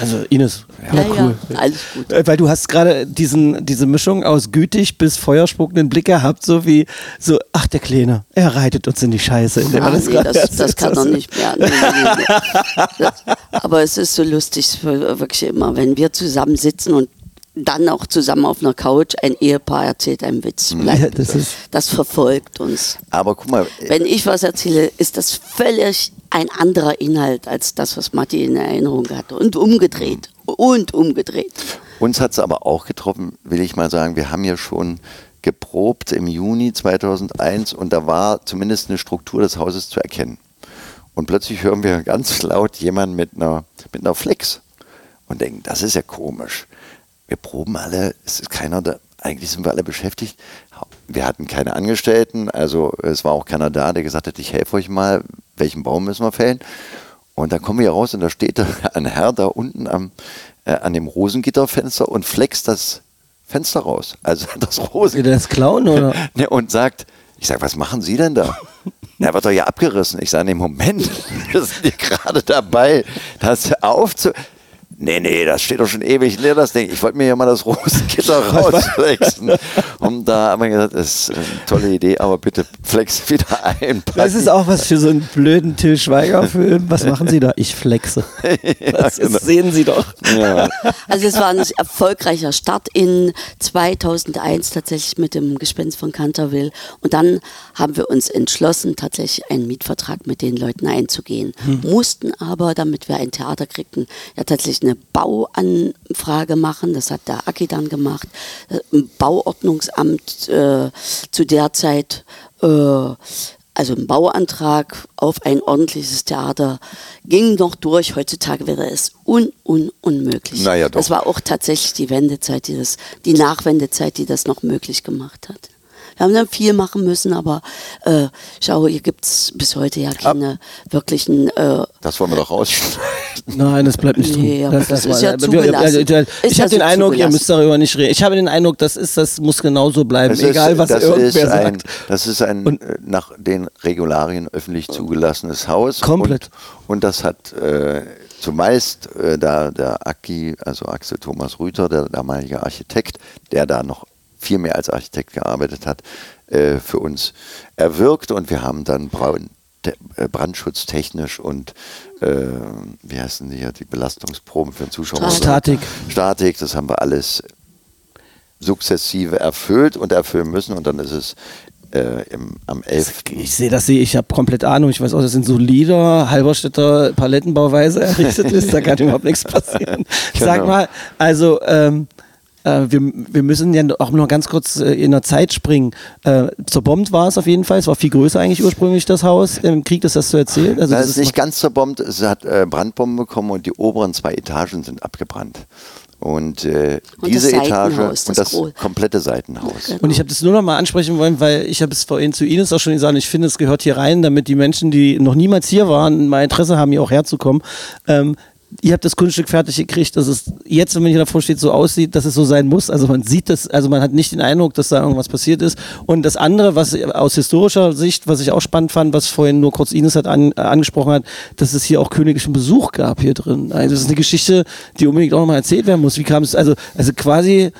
Also Ines, ja, ja, cool. ja, alles gut. Äh, Weil du hast gerade diesen, diese Mischung aus gütig bis feuerspuckenden Blick gehabt, so wie so, ach der Kleine, er reitet uns in die Scheiße. er Ah, nee, das, das kann doch nicht mehr. Nee, nee, nee. Das, aber es ist so lustig, wirklich immer, wenn wir zusammen sitzen und dann auch zusammen auf einer Couch, ein Ehepaar erzählt einen Witz. Bleibt, Ja, das das verfolgt uns. Aber guck mal, äh, Wenn ich was erzähle, ist das völlig ein anderer Inhalt als das, was Matti in Erinnerung hatte. Und umgedreht. Und umgedreht. uns hat es aber auch getroffen, will ich mal sagen. Wir haben ja schon geprobt im Juni 2001 und da war zumindest eine Struktur des Hauses zu erkennen. Und plötzlich hören wir ganz laut jemanden mit einer, mit einer Flex und denken, das ist ja komisch. Wir proben alle, es ist keiner da, eigentlich sind wir alle beschäftigt. Wir hatten keine Angestellten, also es war auch keiner da, der gesagt hat, ich helfe euch mal, welchen Baum müssen wir fällen. Und dann kommen wir raus und da steht ein Herr da unten am, äh, an dem Rosengitterfenster und flext das Fenster raus. Also das Rosen. das klauen oder? Ne, und sagt, ich sage, was machen Sie denn da? Er wird doch ja abgerissen. Ich sage, nee, Moment, wir sind hier gerade dabei, das aufzu... Nee, nee, das steht doch schon ewig leer, das Ding. Ich wollte mir ja mal das Rosengitter rausflexen. Und da haben wir gesagt, das ist eine tolle Idee, aber bitte flex wieder ein. Das ist auch was für so einen blöden Till Schweiger-Film. Was machen Sie da? Ich flexe. Das genau. ist, sehen Sie doch. Ja. Also es war ein erfolgreicher Start in 2001 tatsächlich mit dem Gespenst von Canterville. Und dann haben wir uns entschlossen, tatsächlich einen Mietvertrag mit den Leuten einzugehen. Mussten aber, damit wir ein Theater kriegten, ja tatsächlich eine Bauanfrage machen. Das hat der Aki dann gemacht. Äh, Ein Bauordnungsamt äh, zu der Zeit äh, also ein Bauantrag auf ein ordentliches Theater ging noch durch. Heutzutage wäre es un, un, unmöglich. Naja, doch. Das war auch tatsächlich die Wendezeit, die das, die Nachwendezeit, die das noch möglich gemacht hat. Wir haben dann viel machen müssen, aber äh, schau, hier gibt es bis heute ja keine wirklichen äh, Das wollen wir doch rausschneiden. Nein, das bleibt nicht drin. Nee, aber das ist ja zugelassen. Ich Ist ja habe den so Eindruck, ihr zugelassen. müsst darüber nicht reden. Ich habe den Eindruck, das ist, das muss genauso bleiben, Es egal ist, was das irgendwer ist ein, sagt. Das ist ein Und- äh, nach den Regularien öffentlich zugelassenes Haus. Komplett. Und, und das hat äh, zumeist äh, da der Aki, also Axel Thomas Rüther, der damalige Architekt, der da noch viel mehr als Architekt gearbeitet hat, äh, für uns erwirkt und wir haben dann Braun, äh, brandschutztechnisch und äh, wie heißen die hier, die Belastungsproben für den Zuschauer. Statik. Statik, das haben wir alles sukzessive erfüllt und erfüllen müssen und dann ist es äh, im, am 11. Ich sehe das, sehe ich habe komplett Ahnung. Ich weiß auch, das sind solider Halberstädter Palettenbauweise errichtet ist. Da kann überhaupt nichts passieren. Sag Genau. mal, also ähm, äh, wir, wir müssen ja auch noch ganz kurz äh, in der Zeit springen. Äh, zerbombt war es auf jeden Fall. Es war viel größer eigentlich ursprünglich das Haus. Im Krieg ist das so erzählt. Also Das das ist nicht ganz zerbombt, es hat äh, Brandbomben bekommen und die oberen zwei Etagen sind abgebrannt. Und, äh, Und diese Etage und das das Gro- komplette Seitenhaus. Und ich habe das nur noch mal ansprechen wollen, weil ich habe es vorhin zu Ines auch schon gesagt, ich finde, es gehört hier rein, damit die Menschen, die noch niemals hier waren, mal Interesse haben, hier auch herzukommen. Ähm, ihr habt das Kunststück fertig gekriegt, dass es jetzt, wenn man hier davor steht, so aussieht, dass es so sein muss. Also man sieht das, also man hat nicht den Eindruck, dass da irgendwas passiert ist. Und das andere, was aus historischer Sicht, was ich auch spannend fand, was vorhin nur kurz Ines hat an, äh, angesprochen hat, dass es hier auch königlichen Besuch gab hier drin. Also das ist eine Geschichte, die unbedingt auch nochmal erzählt werden muss. Wie kam es, also, also quasi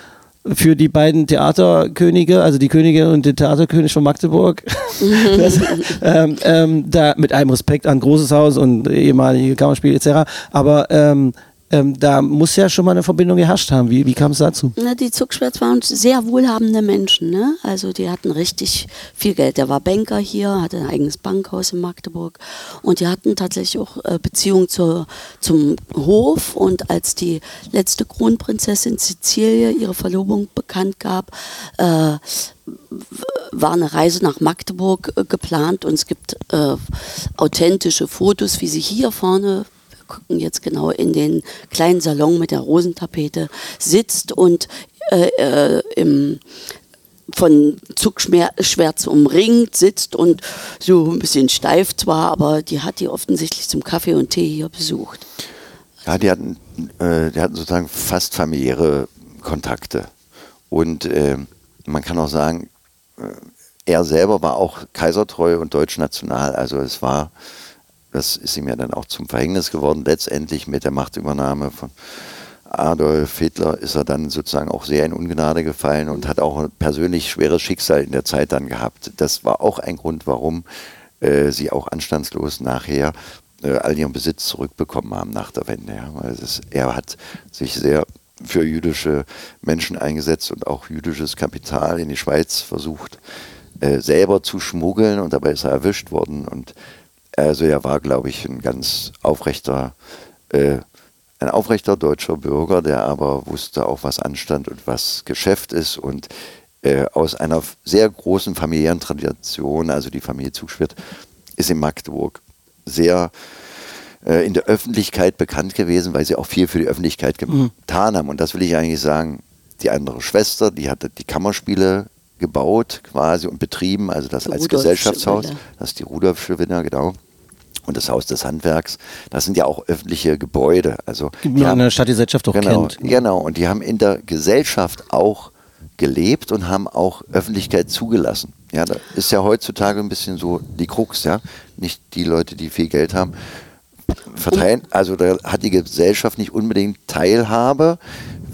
für die beiden Theaterkönige, also die Königin und den Theaterkönig von Magdeburg. das, ähm, ähm, da mit allem Respekt an großes Haus und ehemalige Kammerspiel etc. Aber ähm, ähm, da muss ja schon mal eine Verbindung geherrscht haben. Wie, wie kam es dazu? Na, die Zuckschwärz waren sehr wohlhabende Menschen, ne? Also die hatten richtig viel Geld. Der war Banker hier, hatte ein eigenes Bankhaus in Magdeburg und die hatten tatsächlich auch äh, Beziehung zur, zum Hof. Und als die letzte Kronprinzessin Cecilie ihre Verlobung bekannt gab, äh, war eine Reise nach Magdeburg äh, geplant und es gibt äh, authentische Fotos, wie sie hier vorne gucken jetzt genau in den kleinen Salon mit der Rosentapete sitzt und äh, äh, im von Zuckschwärz umringt sitzt und so ein bisschen steif zwar, aber die hat die offensichtlich zum Kaffee und Tee hier besucht. Ja, die hatten, äh, die hatten sozusagen fast familiäre Kontakte. Und äh, man kann auch sagen, äh, er selber war auch kaisertreu und deutschnational. Also es war, das ist ihm ja dann auch zum Verhängnis geworden, letztendlich mit der Machtübernahme von Adolf Hitler ist er dann sozusagen auch sehr in Ungnade gefallen und hat auch ein persönlich schweres Schicksal in der Zeit dann gehabt. Das war auch ein Grund, warum äh, sie auch anstandslos nachher äh, all ihren Besitz zurückbekommen haben nach der Wende. Ja. Weil es er hat sich sehr für jüdische Menschen eingesetzt und auch jüdisches Kapital in die Schweiz versucht äh, selber zu schmuggeln und dabei ist er erwischt worden. Und also er war, glaube ich, ein ganz aufrechter, äh, ein aufrechter deutscher Bürger, der aber wusste auch, was Anstand und was Geschäft ist und äh, aus einer sehr großen familiären Tradition, also die Familie Zugschwirth, ist in Magdeburg sehr äh, in der Öffentlichkeit bekannt gewesen, weil sie auch viel für die Öffentlichkeit getan haben. Und das will ich eigentlich sagen. Die andere Schwester, die hatte die Kammerspiele gebaut quasi und betrieben, also das Die als Rudolfsche Gesellschaftshaus. Das ist die Rudolfsche Villa, genau. Und das Haus des Handwerks. Das sind ja auch öffentliche Gebäude. Also Die man in der Stadtgesellschaft auch genau, kennt. Genau, und die haben in der Gesellschaft auch gelebt und haben auch Öffentlichkeit zugelassen. Ja, da ist ja heutzutage ein bisschen so die Krux, ja. Nicht die Leute, die viel Geld haben, verteilen. Also da hat die Gesellschaft nicht unbedingt Teilhabe.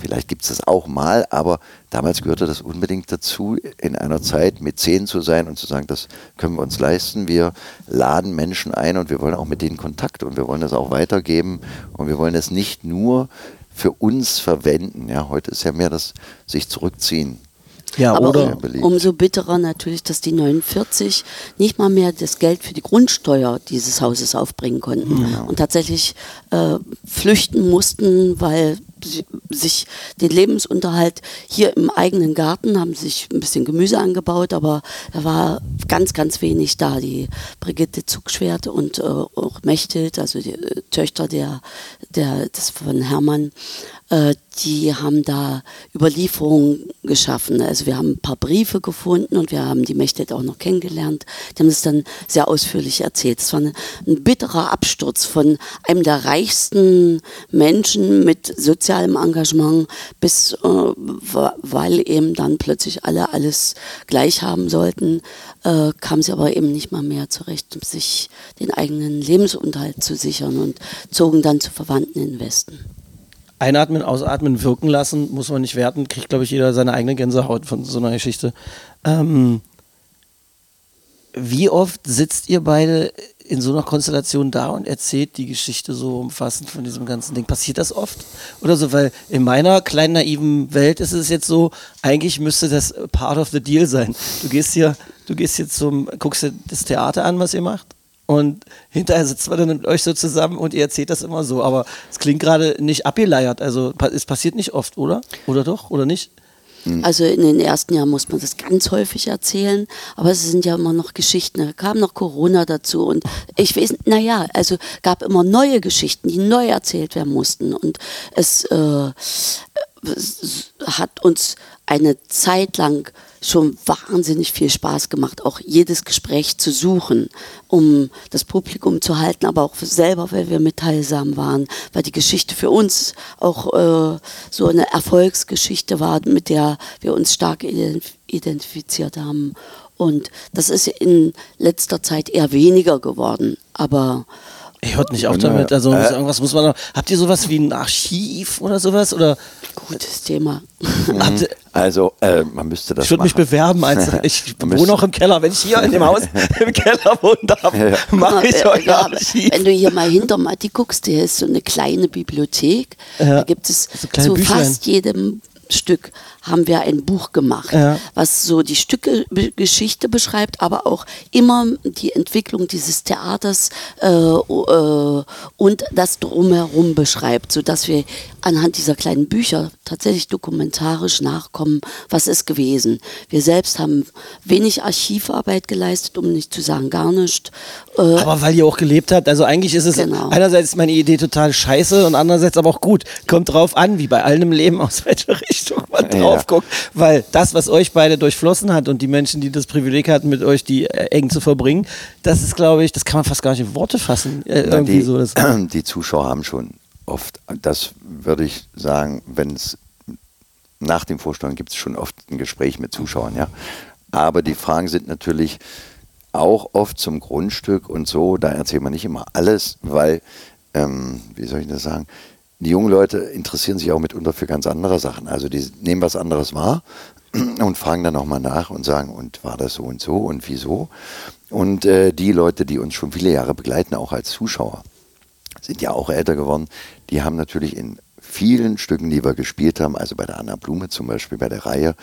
Vielleicht gibt es das auch mal, aber damals gehörte das unbedingt dazu, in einer Zeit Mäzen zu sein und zu sagen, das können wir uns leisten. Wir laden Menschen ein und wir wollen auch mit denen Kontakt und wir wollen das auch weitergeben und wir wollen es nicht nur für uns verwenden. Ja, heute ist ja mehr das sich zurückziehen. Ja, Aber oder? Ja, beliebt. umso bitterer natürlich, dass die 49 nicht mal mehr das Geld für die Grundsteuer dieses Hauses aufbringen konnten Genau. und tatsächlich äh, flüchten mussten, weil sie sich den Lebensunterhalt hier im eigenen Garten haben sich ein bisschen Gemüse angebaut, aber da war ganz, ganz wenig da. Die Brigitte Zugschwert und äh, auch Mechthild, also die äh, Töchter der, der, des von Hermann, äh, die haben da Überlieferungen geschaffen. Also wir haben ein paar Briefe gefunden und wir haben die Mechthild auch noch kennengelernt. Die haben es dann sehr ausführlich erzählt. Es war ein bitterer Absturz von einem der reichsten Menschen mit sozialem Engagement bis, äh, weil eben dann plötzlich alle alles gleich haben sollten, äh, kamen sie aber eben nicht mal mehr zurecht, um sich den eigenen Lebensunterhalt zu sichern und zogen dann zu Verwandten in den Westen. einatmen, ausatmen, wirken lassen, muss man nicht werten, kriegt, glaube ich, jeder seine eigene Gänsehaut von so einer Geschichte. Ähm, wie oft sitzt ihr beide in so einer Konstellation da und erzählt die Geschichte so umfassend von diesem ganzen Ding? Passiert das oft? Oder so? Weil in meiner kleinen naiven Welt ist es jetzt so, eigentlich müsste das part of the deal sein. Du gehst hier, du gehst jetzt zum, guckst dir das Theater an, was ihr macht. Und hinterher sitzt man dann mit euch so zusammen und ihr erzählt das immer so. Aber es klingt gerade nicht abgeleiert. Also es passiert nicht oft, oder? Oder doch? Oder nicht? Also in den ersten Jahren muss man das ganz häufig erzählen, aber es sind ja immer noch Geschichten. Da kam noch Corona dazu und ich weiß, naja, also gab immer neue Geschichten, die neu erzählt werden mussten und es, äh, es hat uns eine Zeit lang schon wahnsinnig viel Spaß gemacht, auch jedes Gespräch zu suchen, um das Publikum zu halten, aber auch selber, weil wir mitteilsam waren, weil die Geschichte für uns auch äh, so eine Erfolgsgeschichte war, mit der wir uns stark identif identifiziert haben. Und das ist in letzter Zeit eher weniger geworden, aber Ihr hört nicht auf Ja, damit. Also äh. irgendwas muss man noch. Habt ihr sowas wie ein Archiv oder sowas? Oder gutes Thema. ihr, Also, äh, man müsste das ich würde mich bewerben als ich wohne müsste- auch im Keller. Wenn ich hier in dem Haus im Keller wohnen darf, mache ich Äh, euer ja, Archiv. wenn du hier mal hinter Matti guckst, hier ist so eine kleine Bibliothek. Ja, Da gibt es so zu Büchlein. fast jedem Stück haben wir ein Buch gemacht, Ja. was so die Stücke Geschichte beschreibt, aber auch immer die Entwicklung dieses Theaters äh, äh, und das drumherum beschreibt, sodass wir anhand dieser kleinen Bücher tatsächlich dokumentarisch nachkommen, was ist gewesen. Wir selbst haben wenig Archivarbeit geleistet, um nicht zu sagen gar nicht. Äh, Aber weil ihr auch gelebt habt, also eigentlich ist es Genau. einerseits ist meine Idee total scheiße und andererseits aber auch gut. Kommt drauf an, wie bei allem im Leben, aus welcher Richtung man Ja. drauf guckt. Weil das, was euch beide durchflossen hat und die Menschen, die das Privileg hatten, mit euch die äh, eng zu verbringen, das ist, glaube ich, das kann man fast gar nicht in Worte fassen. Äh, Na, irgendwie die, so. Das, die Zuschauer haben schon oft, das würde ich sagen, wenn es nach dem Vorstellung gibt es schon oft ein Gespräch mit Zuschauern, ja. Aber die Fragen sind natürlich auch oft zum Grundstück und so, da erzählt man nicht immer alles, weil, ähm, wie soll ich das sagen, die jungen Leute interessieren sich auch mitunter für ganz andere Sachen. Also die nehmen was anderes wahr und fragen dann nochmal nach und sagen, und war das so und so und wieso? Und äh, die Leute, die uns schon viele Jahre begleiten, auch als Zuschauer, sind ja auch älter geworden, die haben natürlich in vielen Stücken, die wir gespielt haben, also bei der Anna Blume zum Beispiel, bei der Reihe,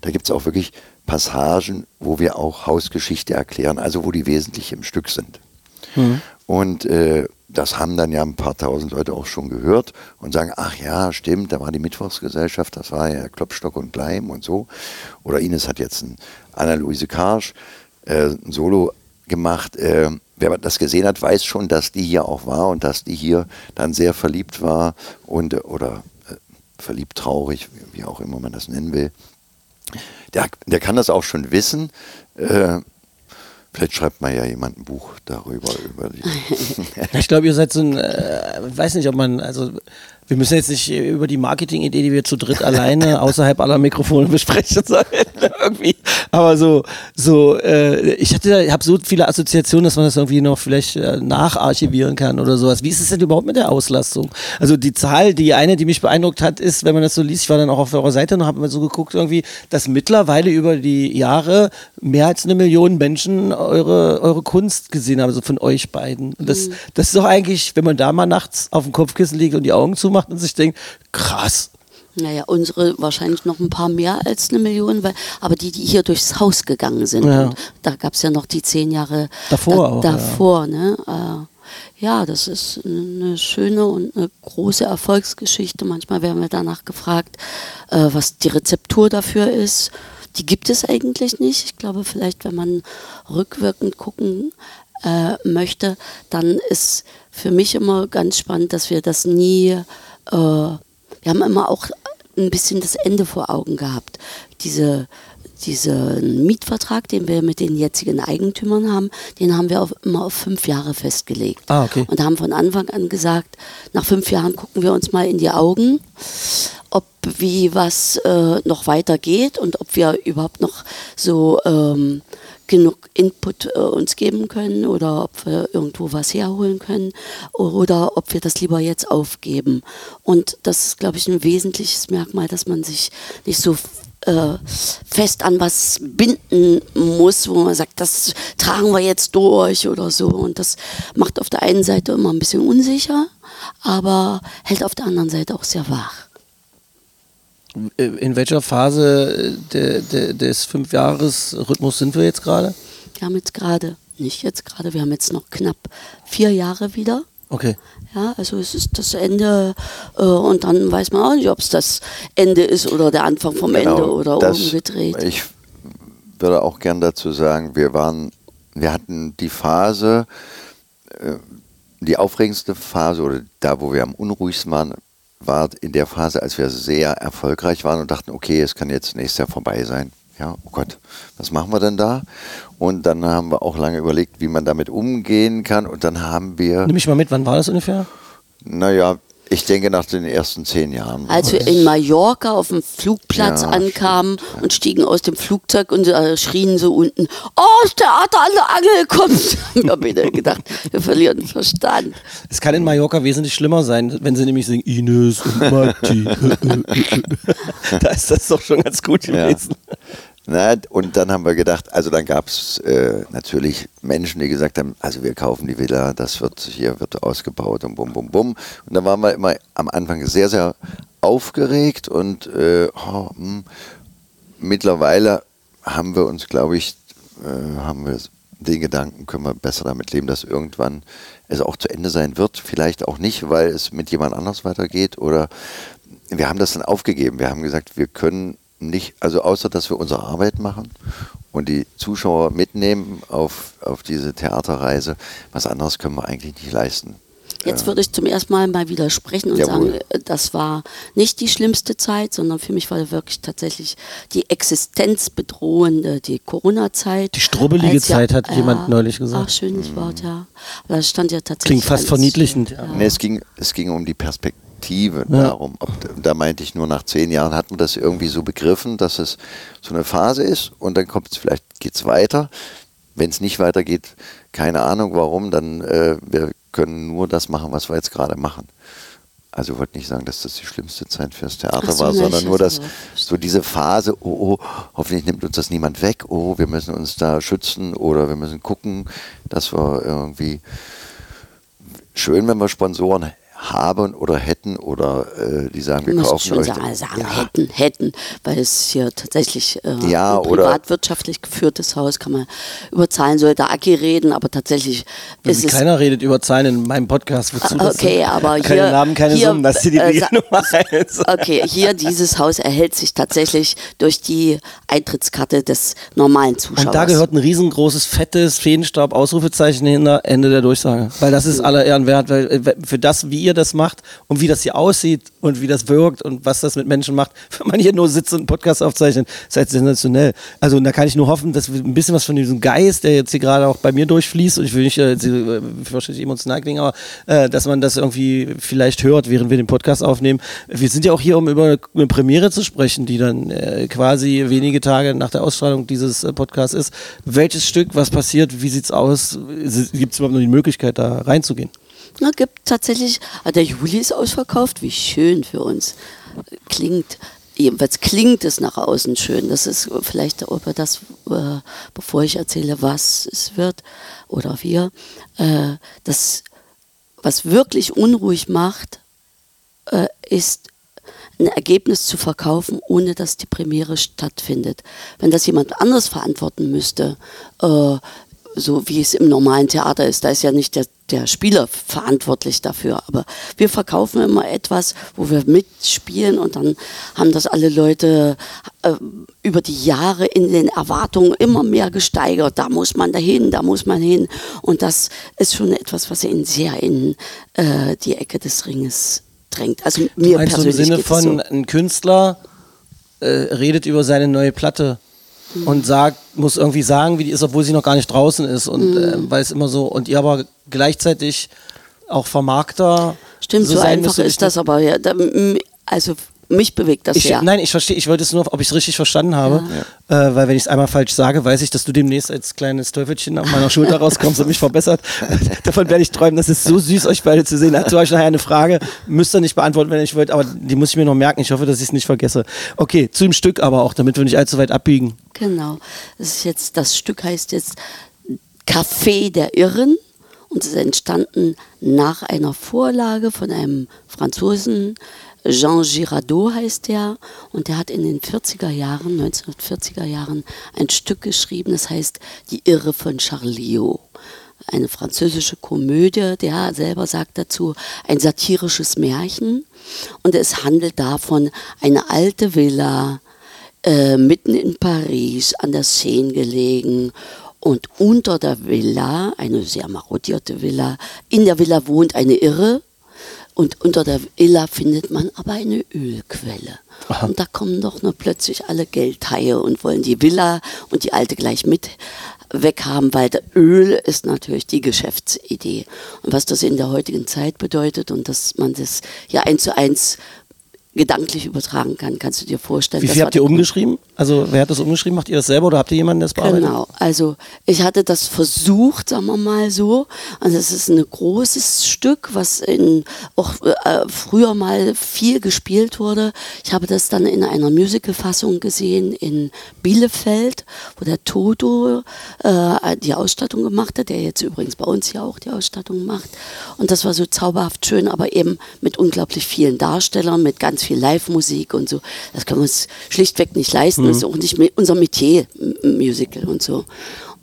da gibt es auch wirklich Passagen, wo wir auch Hausgeschichte erklären, also wo die wesentlich im Stück sind. Und äh, das haben dann ja ein paar tausend Leute auch schon gehört und sagen, ach ja, stimmt, da war die Mittwochsgesellschaft, das war ja Klopstock und Gleim und so. Oder Ines hat jetzt ein Anna-Luise Karsch äh, ein Solo gemacht. Äh, wer das gesehen hat, weiß schon, dass die hier auch war und dass die hier dann sehr verliebt war und äh, oder äh, verliebt traurig, wie auch immer man das nennen will. Der, der kann das auch schon wissen. Äh, vielleicht schreibt mal ja jemand ein Buch darüber. Über ich glaube, ihr seid so ein, äh, weiß nicht, ob man, also wir müssen jetzt nicht über die Marketingidee, die wir zu dritt alleine außerhalb aller Mikrofone besprechen sollen, irgendwie. Aber so, so, äh, ich hatte, habe so viele Assoziationen, dass man das irgendwie noch vielleicht äh, nacharchivieren kann oder sowas. Wie ist es denn überhaupt mit der Auslastung? Also die Zahl, die eine, die mich beeindruckt hat, ist, wenn man das so liest, ich war dann auch auf eurer Seite und habe mal so geguckt, irgendwie, dass mittlerweile über die Jahre mehr als eine Million Menschen eure, eure Kunst gesehen haben, also von euch beiden. Und das, das ist doch eigentlich, wenn man da mal nachts auf dem Kopfkissen liegt und die Augen zumacht und sich denkt, krass. Naja, unsere wahrscheinlich noch ein paar mehr als eine Million, weil, aber die, die hier durchs Haus gegangen sind. Ja. Da gab es ja noch die zehn Jahre Davor auch, ja. davor, ne? Äh, ja, das ist eine schöne und eine große Erfolgsgeschichte. Manchmal werden wir danach gefragt, äh, was die Rezeptur dafür ist. Die gibt es eigentlich nicht. Ich glaube, vielleicht, wenn man rückwirkend gucken äh, möchte, dann ist für mich immer ganz spannend, dass wir das nie, äh, wir haben immer auch ein bisschen das Ende vor Augen gehabt. Diese, diesen Mietvertrag, den wir mit den jetzigen Eigentümern haben, den haben wir auf, immer auf fünf Jahre festgelegt. Ah, okay. Und haben von Anfang an gesagt, nach fünf Jahren gucken wir uns mal in die Augen, ob wie was äh, noch weitergeht und ob wir überhaupt noch so ähm, genug Input äh, uns geben können oder ob wir irgendwo was herholen können oder ob wir das lieber jetzt aufgeben. Und das ist, glaube ich, ein wesentliches Merkmal, dass man sich nicht so äh, fest an was binden muss, wo man sagt, das tragen wir jetzt durch oder so. Und das macht auf der einen Seite immer ein bisschen unsicher, aber hält auf der anderen Seite auch sehr wach. In welcher Phase de, de, des Fünfjahres-Rhythmus sind wir jetzt gerade? Wir haben jetzt gerade, nicht jetzt gerade, wir haben jetzt noch knapp vier Jahre wieder. Okay. Ja, also es ist das Ende äh, und dann weiß man auch nicht, ob es das Ende ist oder der Anfang vom Genau, Ende oder das- umgedreht. Ich würde auch gern dazu sagen, wir waren, wir hatten die Phase, äh, die aufregendste Phase oder da, wo wir am unruhigsten waren, war in der Phase, als wir sehr erfolgreich waren und dachten, okay, es kann jetzt nächstes Jahr vorbei sein. Ja, oh Gott, was machen wir denn da? Und dann haben wir auch lange überlegt, wie man damit umgehen kann. Und dann haben wir, Nimm mich mal mit, wann war das ungefähr? naja, ich denke nach den ersten zehn Jahren. Als wir in Mallorca auf dem Flugplatz Ja, ankamen und stiegen aus dem Flugzeug und äh, schrien so unten, oh, das Theater an der Angel kommt. Wir haben wieder gedacht, wir verlieren den Verstand. Es kann in Mallorca wesentlich schlimmer sein, wenn sie nämlich singen Ines und Matti. da ist das doch schon ganz gut Ja. Na, und dann haben wir gedacht, also dann gab es äh, natürlich Menschen, die gesagt haben, also wir kaufen die Villa, das wird hier wird ausgebaut und bum bum bum. Und da waren wir immer am Anfang sehr, sehr aufgeregt und äh, oh, hm. mittlerweile haben wir uns, glaube ich, äh, haben wir den Gedanken, können wir besser damit leben, dass irgendwann es auch zu Ende sein wird. Vielleicht auch nicht, weil es mit jemand anders weitergeht oder wir haben das dann aufgegeben. Wir haben gesagt, wir können nicht, also außer dass wir unsere Arbeit machen und die Zuschauer mitnehmen auf, auf diese Theaterreise, was anderes können wir eigentlich nicht leisten. Jetzt würde ich zum ersten Mal mal widersprechen und Jawohl. sagen, äh, das war nicht die schlimmste Zeit, sondern für mich war wirklich tatsächlich die existenzbedrohende, die Corona-Zeit. Die strubbelige ja- Zeit, hat jemand neulich gesagt. Ach, schönes Wort, ja. Aber das stand ja tatsächlich. Klingt fast verniedlichend. Ja. Nee, es, ging, es ging um die Perspektive Ja. darum. Ob, da meinte ich nur, nach zehn Jahren hat man das irgendwie so begriffen, dass es so eine Phase ist und dann kommt es, vielleicht geht es weiter. Wenn es nicht weitergeht, keine Ahnung warum, dann äh, wir können nur das machen, was wir jetzt gerade machen. Also ich wollte nicht sagen, dass das die schlimmste Zeit fürs Theater so, war, sondern nur, dass so diese Phase, oh, oh, hoffentlich nimmt uns das niemand weg, oh, wir müssen uns da schützen oder wir müssen gucken, dass wir irgendwie schön, wenn wir Sponsoren haben oder hätten oder äh, die sagen, wir Ich muss kaufen schon euch. sagen, sagen ja, hätten, hätten, weil es hier tatsächlich äh, Ja, ein oder- privatwirtschaftlich geführtes Haus, kann man über Zahlen sollte Aki reden, aber tatsächlich ist es Keiner redet über Zahlen in meinem Podcast. Wozu das Okay, aber keine hier, Namen, keine hier, Summen, das ist die äh, Nummer eins. Okay, hier dieses Haus erhält sich tatsächlich durch die Eintrittskarte des normalen Zuschauers. Und da gehört ein riesengroßes, fettes Feenstaub, Ausrufezeichen hinter, Ende der Durchsage. Weil das ist aller Ehren wert, weil äh, für das, wie ihr das macht und wie das hier aussieht und wie das wirkt und was das mit Menschen macht, wenn man hier nur sitzt und einen Podcast aufzeichnet, halt sensationell. Also da kann ich nur hoffen, dass ein bisschen was von diesem Geist, der jetzt hier gerade auch bei mir durchfließt, und ich will nicht äh, sie- äh, wahrscheinlich emotional klingen, aber äh, dass man das irgendwie vielleicht hört, während wir den Podcast aufnehmen. Wir sind ja auch hier, um über eine Premiere zu sprechen, die dann äh, quasi wenige Tage nach der Ausstrahlung dieses äh, Podcasts ist. Welches Stück, was passiert, wie sieht's aus? Gibt es überhaupt noch die Möglichkeit, da reinzugehen? Na, gibt tatsächlich, ah, der Juli ist ausverkauft, wie schön für uns. Klingt, jedenfalls klingt es nach außen schön. Das ist vielleicht über das, äh, bevor ich erzähle, was es wird oder wir, äh, das, was wirklich unruhig macht, äh, ist ein Ergebnis zu verkaufen, ohne dass die Premiere stattfindet. Wenn das jemand anderes verantworten müsste, äh, so wie es im normalen Theater ist, da ist ja nicht der, der Spieler verantwortlich dafür, aber wir verkaufen immer etwas, wo wir mitspielen und dann haben das alle Leute äh, über die Jahre in den Erwartungen immer mehr gesteigert. Da muss man dahin, da muss man hin und das ist schon etwas, was ihn sehr in äh, die Ecke des Ringes drängt. Also mir Meinst du im persönlich Sinne geht es von, so. ein Künstler äh, redet über seine neue Platte und sagt, muss irgendwie sagen, wie die ist, obwohl sie noch gar nicht draußen ist und Mhm. äh, weil es immer so und ihr aber gleichzeitig auch Vermarkter Stimmt, so, sein einfach ist das aber. Ja, da, also mich bewegt das Ich, sehr. Nein, ich verstehe, ich wollte es nur, ob ich es richtig verstanden habe, äh, weil wenn ich es einmal falsch sage, weiß ich, dass du demnächst als kleines Teufelchen auf meiner Schulter rauskommst und mich verbessert. Davon werde ich träumen, das ist so süß, euch beide zu sehen. Dazu habe ich nachher eine Frage, müsst ihr nicht beantworten, wenn ihr nicht wollt, aber die muss ich mir noch merken. Ich hoffe, dass ich es nicht vergesse. Okay, zu dem Stück aber auch, damit wir nicht allzu weit abbiegen. Genau. Das ist jetzt, das Stück heißt jetzt Café der Irren und es ist entstanden nach einer Vorlage von einem Franzosen, Jean Girardot heißt der, und der hat in den 40er Jahren, 1940er Jahren, ein Stück geschrieben, das heißt Die Irre von Charliot. Eine französische Komödie, der selber sagt dazu, ein satirisches Märchen. Und es handelt davon, eine alte Villa, äh, mitten in Paris an der Seine gelegen. Und unter der Villa, eine sehr marodierte Villa, in der Villa wohnt eine Irre. Und unter der Villa findet man aber eine Ölquelle. Und da kommen doch nur plötzlich alle Geldhaie und wollen die Villa und die alte gleich mit weghaben, weil der Öl ist natürlich die Geschäftsidee. Und was das in der heutigen Zeit bedeutet und dass man das ja eins zu eins gedanklich übertragen kann, kannst du dir vorstellen. Wie viel habt ihr umgeschrieben? Also, wer hat das umgeschrieben? Macht ihr das selber oder habt ihr jemanden, der das bearbeitet? Genau, also ich hatte das versucht, sagen wir mal so. Also es ist ein großes Stück, was in, auch äh, früher mal viel gespielt wurde. Ich habe das dann in einer Musical-Fassung gesehen in Bielefeld, wo der Toto äh, die Ausstattung gemacht hat, der jetzt übrigens bei uns ja auch die Ausstattung macht. Und das war so zauberhaft schön, aber eben mit unglaublich vielen Darstellern, mit ganz viel Live-Musik und so. Das können wir uns schlichtweg nicht leisten. Das ist auch nicht unser Metier, Musical und so.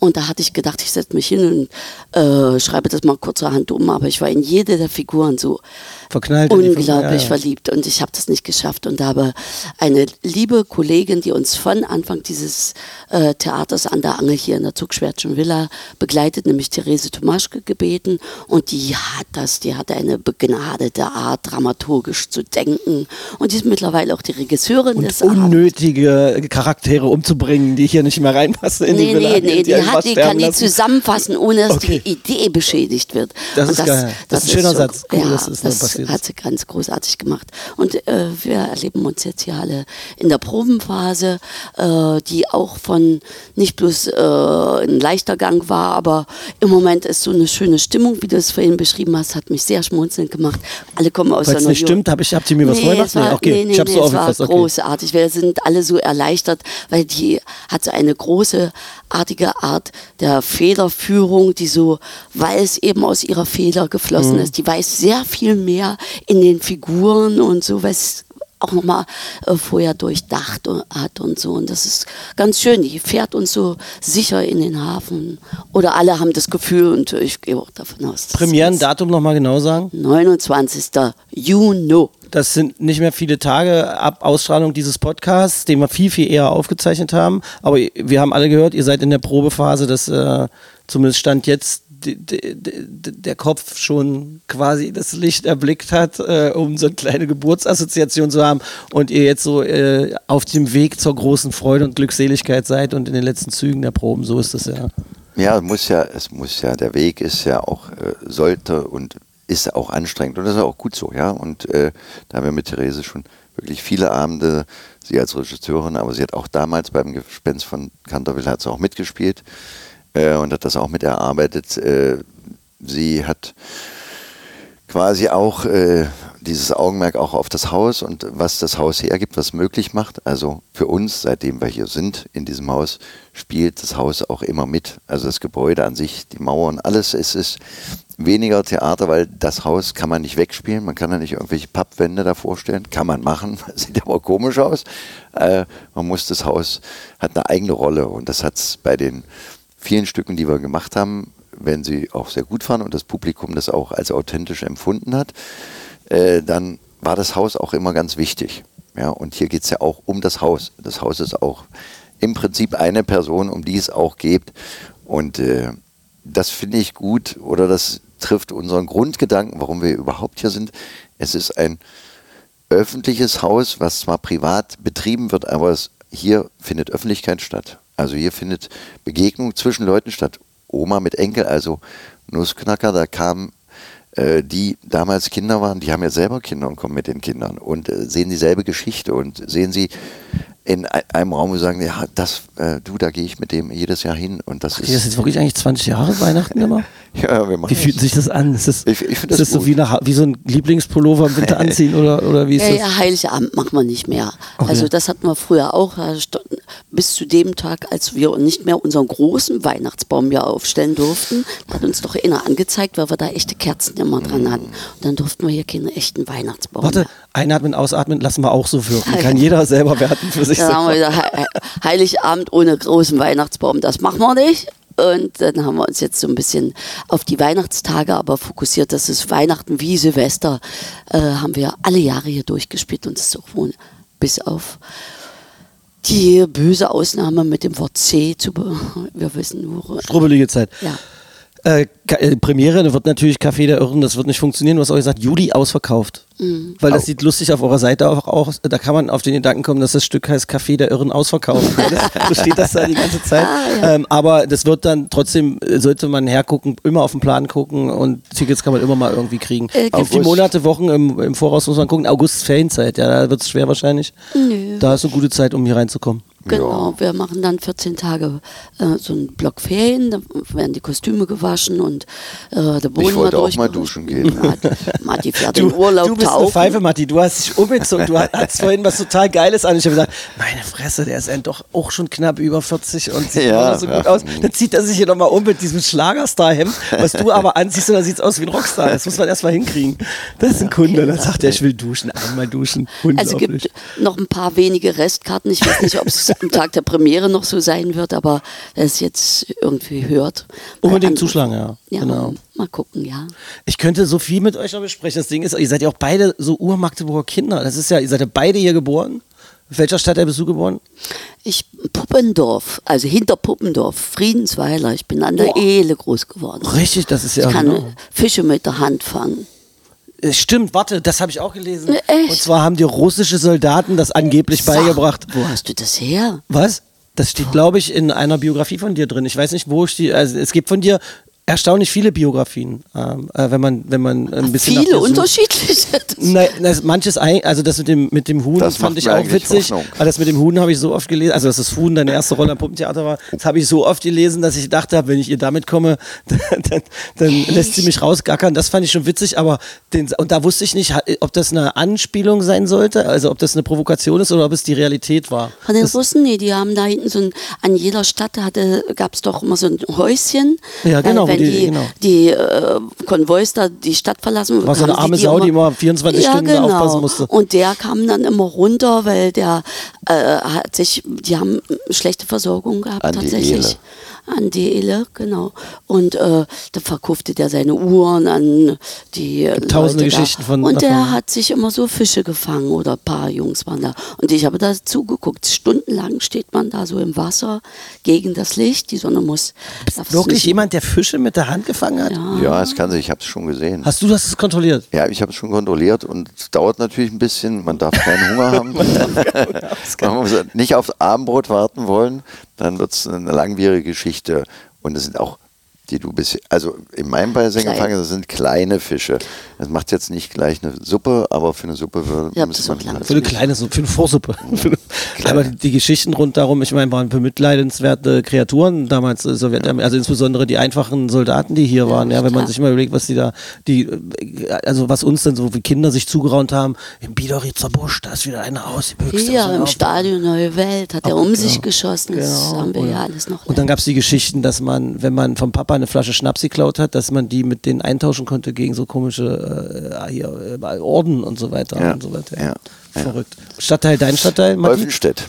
Und da hatte ich gedacht, ich setze mich hin und äh, schreibe das mal kurzerhand um, aber ich war in jede der Figuren so Verknallt die Figur, unglaublich ja, verliebt. Und ich habe das nicht geschafft. Und habe eine liebe Kollegin, die uns von Anfang dieses äh, Theaters an der Angel hier in der Zugschwärtschen Villa begleitet, nämlich Therese Tomaschke gebeten. Und die hat das, die hat eine begnadete Art, dramaturgisch zu denken. Und die ist mittlerweile auch die Regisseurin Und des Abends. unnötige Charaktere umzubringen, die hier nicht mehr reinpassen in die Nee, Villa. nee, nee, die, einfach hat, die sterben kann die zusammenfassen, ohne dass Okay. die Idee beschädigt wird. Das Und ist geil. Das ist ein schöner so- Satz. Cool, ja, das noch das ist. hat sie ganz großartig gemacht. Und äh, wir erleben uns jetzt hier alle in der Probenphase, äh, die auch von nicht bloß äh, ein leichter Gang war, aber im Moment ist so eine schöne Stimmung, wie du es vorhin beschrieben hast, hat mich sehr schmunzelnd gemacht. Alle kommen aus Falls der nicht New- stimmt, hab ich- habt ihr mir was nee, vorgemacht? war, Nee, okay. nee, nee, Ich hab's nee, so es war okay. großartig. Wir sind alle so erleichtert, weil die hat so eine große artige Art der Federführung, die so, weil es eben aus ihrer Feder geflossen Mhm. ist, die weiß sehr viel mehr in den Figuren und so, es auch nochmal äh, vorher durchdacht und- hat und so. Und das ist ganz schön. Die fährt uns so sicher in den Hafen. Oder alle haben das Gefühl und ich gehe auch davon aus. Premierendatum nochmal genau sagen? es 29. Juni. Das sind nicht mehr viele Tage ab Ausstrahlung dieses Podcasts, den wir viel, viel eher aufgezeichnet haben. Aber wir haben alle gehört, ihr seid in der Probephase, dass äh, zumindest Stand jetzt der Kopf schon quasi das Licht erblickt hat, äh, um so eine kleine Geburtsassoziation zu haben und ihr jetzt so äh, auf dem Weg zur großen Freude und Glückseligkeit seid und in den letzten Zügen der Proben. So ist das ja. Ja, es muss ja, es muss ja, der Weg ist ja auch, äh, sollte und ist auch anstrengend und das ist auch gut so, ja. Und äh, da haben wir mit Therese schon wirklich viele Abende, sie als Regisseurin, aber sie hat auch damals beim Gespenst von Canterville hat sie auch mitgespielt äh, und hat das auch mit erarbeitet. Äh, sie hat quasi auch äh, dieses Augenmerk auch auf das Haus und was das Haus hergibt, was möglich macht. Also für uns, seitdem wir hier sind in diesem Haus, spielt das Haus auch immer mit. Also das Gebäude an sich, die Mauern, alles. Es ist weniger Theater, weil das Haus kann man nicht wegspielen. Man kann ja nicht irgendwelche Pappwände da vorstellen. Kann man machen, sieht aber komisch aus. Äh, man muss das Haus, hat eine eigene Rolle und das hat es bei den vielen Stücken, die wir gemacht haben, wenn sie auch sehr gut waren und das Publikum das auch als authentisch empfunden hat, äh, dann war das Haus auch immer ganz wichtig. Ja, und hier geht es ja auch um das Haus. Das Haus ist auch im Prinzip eine Person, um die es auch geht. Und äh, das finde ich gut oder das trifft unseren Grundgedanken, warum wir überhaupt hier sind. Es ist ein öffentliches Haus, was zwar privat betrieben wird, aber es, hier findet Öffentlichkeit statt. Also hier findet Begegnung zwischen Leuten statt. Oma mit Enkel, also Nussknacker, da kam äh, die damals Kinder waren, die haben ja selber Kinder und kommen mit den Kindern und äh, sehen dieselbe Geschichte und sehen sie in ei- einem Raum und sagen, ja, das, äh, du, da gehe ich mit dem jedes Jahr hin und das Ist das jetzt wirklich eigentlich 20 Jahre Weihnachten immer? ja, wir machen Wie fühlt sich das an? Ist das, Ich- ich ist das das so wie, eine, wie so ein Lieblingspullover im Winter anziehen oder, oder wie ist Ja, das? ja, Heiligabend machen wir nicht mehr. Okay. Also das hatten wir früher auch. Bis zu dem Tag, als wir nicht mehr unseren großen Weihnachtsbaum hier aufstellen durften, hat uns doch einer angezeigt, weil wir da echte Kerzen immer dran hatten. Und dann durften wir hier keinen echten Weihnachtsbaum Warte, mehr. einatmen, ausatmen, lassen wir auch so wirken. Kann jeder selber werten für sich Dann haben wir gesagt, He- He- Heiligabend ohne großen Weihnachtsbaum, das machen wir nicht. Und dann haben wir uns jetzt so ein bisschen auf die Weihnachtstage aber fokussiert. Das ist Weihnachten wie Silvester. Äh, haben wir alle Jahre hier durchgespielt und es ist auch wohl bis auf die böse Ausnahme mit dem Wort C zu wir wissen nur. Strubbelige Zeit. Ja. Äh, äh, Premiere, da wird natürlich Café der Irren, das wird nicht funktionieren. Du hast auch gesagt, Juli ausverkauft. Mhm. Weil das sieht lustig auf eurer Seite auch aus. Da kann man auf den Gedanken kommen, dass das Stück heißt Café der Irren ausverkauft. so steht das da die ganze Zeit. Ah, ähm, aber das wird dann trotzdem, äh, sollte man hergucken, immer auf den Plan gucken und Tickets kann man immer mal irgendwie kriegen. Äh, auf die. Monate, Wochen im, im Voraus muss man gucken. August ist Ferienzeit, ja, da wird es schwer wahrscheinlich. Nö. Da ist eine gute Zeit, um hier reinzukommen. Genau, wir machen dann 14 Tage äh, so einen Block Ferien, da werden die Kostüme gewaschen und äh, der Boden Ich wollte auch mal duschen gehen. Matti, Matti fährt in Urlaub du bist eine tauchen. Pfeife, Matti. Du hast dich umgezogen. Du hattest vorhin was total Geiles an. Ich habe gesagt, meine Fresse, der ist ja doch auch schon knapp über 40 und sieht Ja, so gut ja. aus. Dann zieht er sich hier nochmal um mit diesem Schlagerstar-Hemd, was du aber anziehst und dann sieht es aus wie ein Rockstar. Das muss man erstmal hinkriegen. Das ist ein Kunde. Dann sagt er, ich will duschen, einmal duschen. Also gibt noch ein paar wenige Restkarten. Ich weiß nicht, ob es am Tag der Premiere noch so sein wird, aber es jetzt irgendwie hört. Unbedingt zuschlagen, ja. Ja, Genau. mal gucken, ja. Ich könnte so viel mit euch noch besprechen. Das Ding ist, ihr seid ja auch beide so Ur-Magdeburger Kinder. Das ist ja, ihr seid ja beide hier geboren. In welcher Stadt bist du geboren? Ich, Puppendorf, also hinter Puppendorf, Friedensweiler. Ich bin an der Boah. Ehle groß geworden. Richtig, das ist ja Ich kann genau. Fische mit der Hand fangen. Äh, Stimmt, warte, das habe ich auch gelesen. Ne, echt? Und zwar haben die russische Soldaten das angeblich Sag, beigebracht. Wo hast du das her? Was? Das steht, glaube ich, in einer Biografie von dir drin. Ich weiß nicht, wo ich die. Also es gibt von dir erstaunlich viele Biografien, ähm, äh, wenn man, wenn man ein bisschen. Viele unterschiedliche. Nein, das, manches, ein, also das mit dem, mit dem Huhn Das fand ich auch witzig. Hoffnung. Aber das mit dem Huhn habe ich so oft gelesen, also dass das Huhn deine erste Rolle am Puppentheater war, das habe ich so oft gelesen, dass ich dachte, wenn ich ihr damit komme, dann, dann lässt sie mich rausgackern. Das fand ich schon witzig, aber den, und da wusste ich nicht, ob das eine Anspielung sein sollte, also ob das eine Provokation ist oder ob es die Realität war. Von den Das- Russen, nee, die haben da hinten so ein, an jeder Stadt gab es doch immer so ein Häuschen. Ja, genau, Äh, wenn die- die, genau. die äh, Konvois da die Stadt verlassen. War so eine arme die Sau, die immer 24 ja, Stunden genau. aufpassen musste. Und der kam dann immer runter, weil der äh, hat sich, die haben schlechte Versorgung gehabt An tatsächlich. An die Ehle, genau. Und äh, da verkaufte der seine Uhren an die tausende Leute Geschichten da. von Und der davon. hat sich immer so Fische gefangen oder ein paar Jungs waren da. Und ich habe da zugeguckt. Stundenlang steht man da so im Wasser gegen das Licht. Die Sonne muss. Wirklich jemand, der Fische mit der Hand gefangen hat? Ja. Ja, es kann sich, ich habe es schon gesehen. Hast du das kontrolliert? Ja, ich habe es schon kontrolliert und es dauert natürlich ein bisschen. Man darf keinen Hunger haben. Man muss nicht aufs Abendbrot warten wollen. Dann wird es eine langwierige Geschichte. Und es sind auch, die du bisher, also in meinem Beisein Klein. gefangen, das sind kleine Fische. Das macht jetzt nicht gleich eine Suppe, aber für eine Suppe würde Ja, müsste man auch lang. Für eine kleine Suppe, für eine Vorsuppe. Aber die Geschichten rund darum, ich meine, waren bemitleidenswerte Kreaturen damals, äh, Sowjetarmee, also insbesondere die einfachen Soldaten, die hier waren, ja, wenn man klar. sich mal überlegt, was die da, die, äh, also was uns dann so wie Kinder sich zugeraunt haben, im Biederitzer Busch, da ist wieder einer aus, die. Hier im Auf- Stadion Neue Welt hat er um genau. sich geschossen. Das Genau, haben wir ja alles noch. Und dann gab es die Geschichten, dass man, wenn man vom Papa eine Flasche Schnaps geklaut hat, dass man die mit denen eintauschen konnte gegen so komische äh, hier, äh, Orden und so weiter Ja, und so weiter. ja, ja. Verrückt. Stadtteil, dein Stadtteil, Matti? Olfenstedt.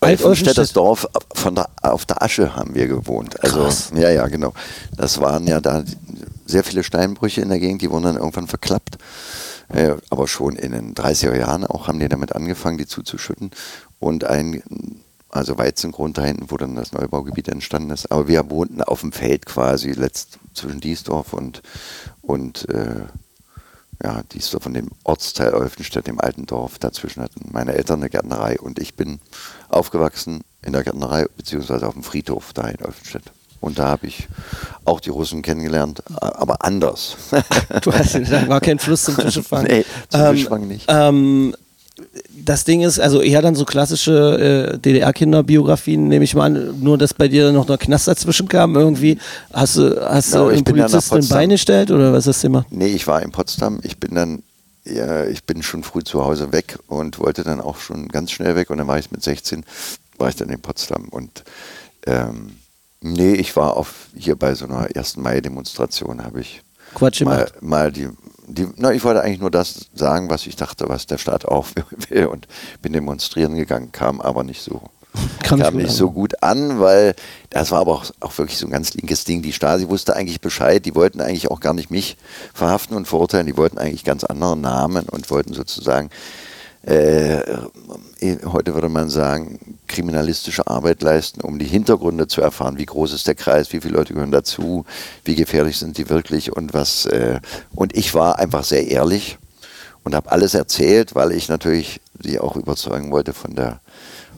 Alt-Olfenstedt. Olfenstedt, das Dorf von der, auf der Asche haben wir gewohnt. Also, Krass. Ja, ja, genau. Das waren ja da sehr viele Steinbrüche in der Gegend, die wurden dann irgendwann verklappt. Äh, aber schon in den 30er Jahren auch haben die damit angefangen, die zuzuschütten. Und ein, also Weizengrund da hinten, wo dann das Neubaugebiet entstanden ist. Aber wir wohnten auf dem Feld quasi, letzt zwischen Diesdorf und, und äh, ja, Diesdorf und dem Ortsteil Olfenstedt, dem alten Dorf. Dazwischen hatten meine Eltern eine Gärtnerei und ich bin aufgewachsen in der Gärtnerei, beziehungsweise auf dem Friedhof da in Olfenstedt. Und da habe ich auch die Russen kennengelernt, aber anders. Du hast da war kein Fluss zum Fischefangen. Nee, zum Ähm, Fischfang nicht. Ähm, das Ding ist, also eher dann so klassische äh, DDR-Kinderbiografien, nehme ich mal an, nur dass bei dir noch ein Knast dazwischen kam irgendwie. Hast du, hast Genau, du einen Polizisten ein Potsdam. Bein gestellt oder was hast du gemacht? Nee, ich war in Potsdam. Ich bin dann, ja, ich bin schon früh zu Hause weg und wollte dann auch schon ganz schnell weg. Und dann war ich mit 16, war ich dann in Potsdam. Und ähm, nee, ich war auf hier bei so einer 1. Mai-Demonstration, habe ich Quatsch mal, gemacht. mal die, die, na, ich wollte eigentlich nur das sagen, was ich dachte, was der Staat auch will. Und bin demonstrieren gegangen, kam aber nicht so Kam kam, nicht gut nicht an. so gut an, weil das war aber auch, auch wirklich so ein ganz linkes Ding. Die Stasi wusste eigentlich Bescheid, die wollten eigentlich auch gar nicht mich verhaften und verurteilen, die wollten eigentlich ganz andere Namen und wollten sozusagen, äh, eh, heute würde man sagen, kriminalistische Arbeit leisten, um die Hintergründe zu erfahren, wie groß ist der Kreis, wie viele Leute gehören dazu, wie gefährlich sind die wirklich und was. Äh, und ich war einfach sehr ehrlich und habe alles erzählt, weil ich natürlich sie auch überzeugen wollte von der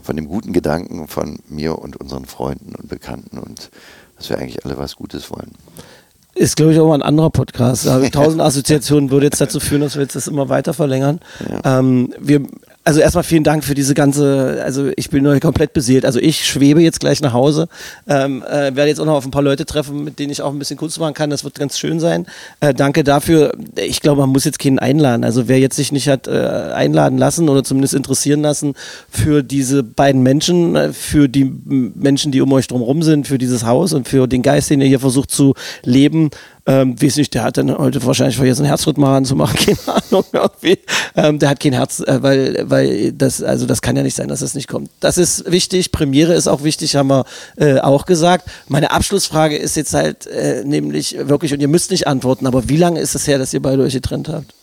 von dem guten Gedanken von mir und unseren Freunden und Bekannten und dass wir eigentlich alle was Gutes wollen. Ist, glaube ich, auch mal ein anderer Podcast. Tausend Assoziationen würde jetzt dazu führen, dass wir jetzt das immer weiter verlängern. Ähm, wir, also erstmal vielen Dank für diese ganze, also ich bin nur komplett beseelt. Also ich schwebe jetzt gleich nach Hause, ähm, äh, werde jetzt auch noch auf ein paar Leute treffen, mit denen ich auch ein bisschen Kunst machen kann. Das wird ganz schön sein. Äh, danke dafür. Ich glaube, man muss jetzt keinen einladen. Also wer jetzt sich nicht hat äh, einladen lassen oder zumindest interessieren lassen für diese beiden Menschen, äh, für die Menschen, die um euch drumherum sind, für dieses Haus und für den Geist, den ihr hier versucht zu leben, ähm, weiß nicht, der hat dann heute wahrscheinlich vergessen, einen Herzrhythmaren zu machen, keine Ahnung, irgendwie. Ähm, der hat kein Herz, äh, weil, weil das, also das kann ja nicht sein, dass das nicht kommt. Das ist wichtig, Premiere ist auch wichtig, haben wir äh, auch gesagt. Meine Abschlussfrage ist jetzt halt äh, nämlich wirklich, und ihr müsst nicht antworten, aber wie lange ist es her, dass ihr beide euch getrennt habt?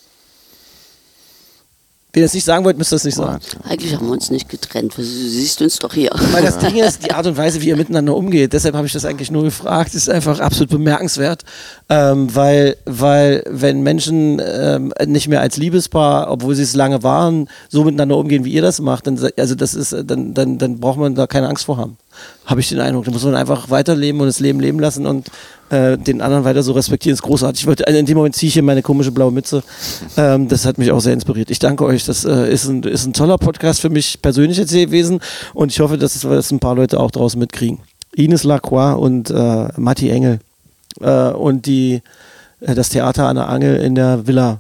Wenn ihr es nicht sagen wollt, müsst ihr es nicht sagen. Eigentlich haben wir uns nicht getrennt. Du siehst uns doch hier. Weil das Ding ist, die Art und Weise, wie ihr miteinander umgeht, deshalb habe ich das eigentlich nur gefragt, ist einfach absolut bemerkenswert. Ähm, weil, weil, wenn Menschen ähm, nicht mehr als Liebespaar, obwohl sie es lange waren, so miteinander umgehen, wie ihr das macht, dann, also das ist, dann, dann, dann braucht man da keine Angst vor haben. Habe ich den Eindruck. Da muss man einfach weiterleben und das Leben leben lassen und äh, den anderen weiter so respektieren. ist großartig. Ich wollte, also in dem Moment ziehe ich hier meine komische blaue Mütze. Ähm, das hat mich auch sehr inspiriert. Ich danke euch. Das äh, ist, ein, ist ein toller Podcast für mich persönlich jetzt gewesen und ich hoffe, dass es dass ein paar Leute auch draußen mitkriegen. Ines Lacroix und äh, Matti Engel äh, und die, äh, das Theater an der Angel in der Villa.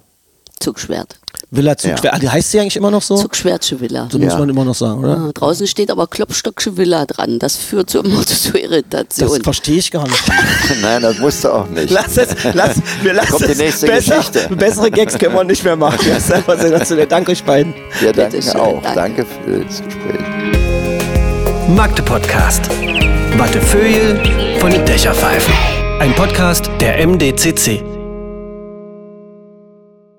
Zugschwert. Villa Zugschwer. Ah, die heißt sie eigentlich immer noch so? Zugschwertsche Villa. So muss Ja. man immer noch sagen, oder? Ah, draußen steht aber Klopstocksche Villa dran. Das führt zu immer zu Das Irritation. verstehe ich gar nicht. Nein, das musste auch nicht. Lass es, lass, wir lassen kommt die es nächste besser, Geschichte. Bessere Gags können wir nicht mehr machen. Das ist einfach sensationell. Danke euch beiden. Wir danken Bitteschön, auch. danke. Danke für das Gespräch. Magde Podcast. Wattefeuille von den Dächerpfeifen. Ein Podcast der MDCC.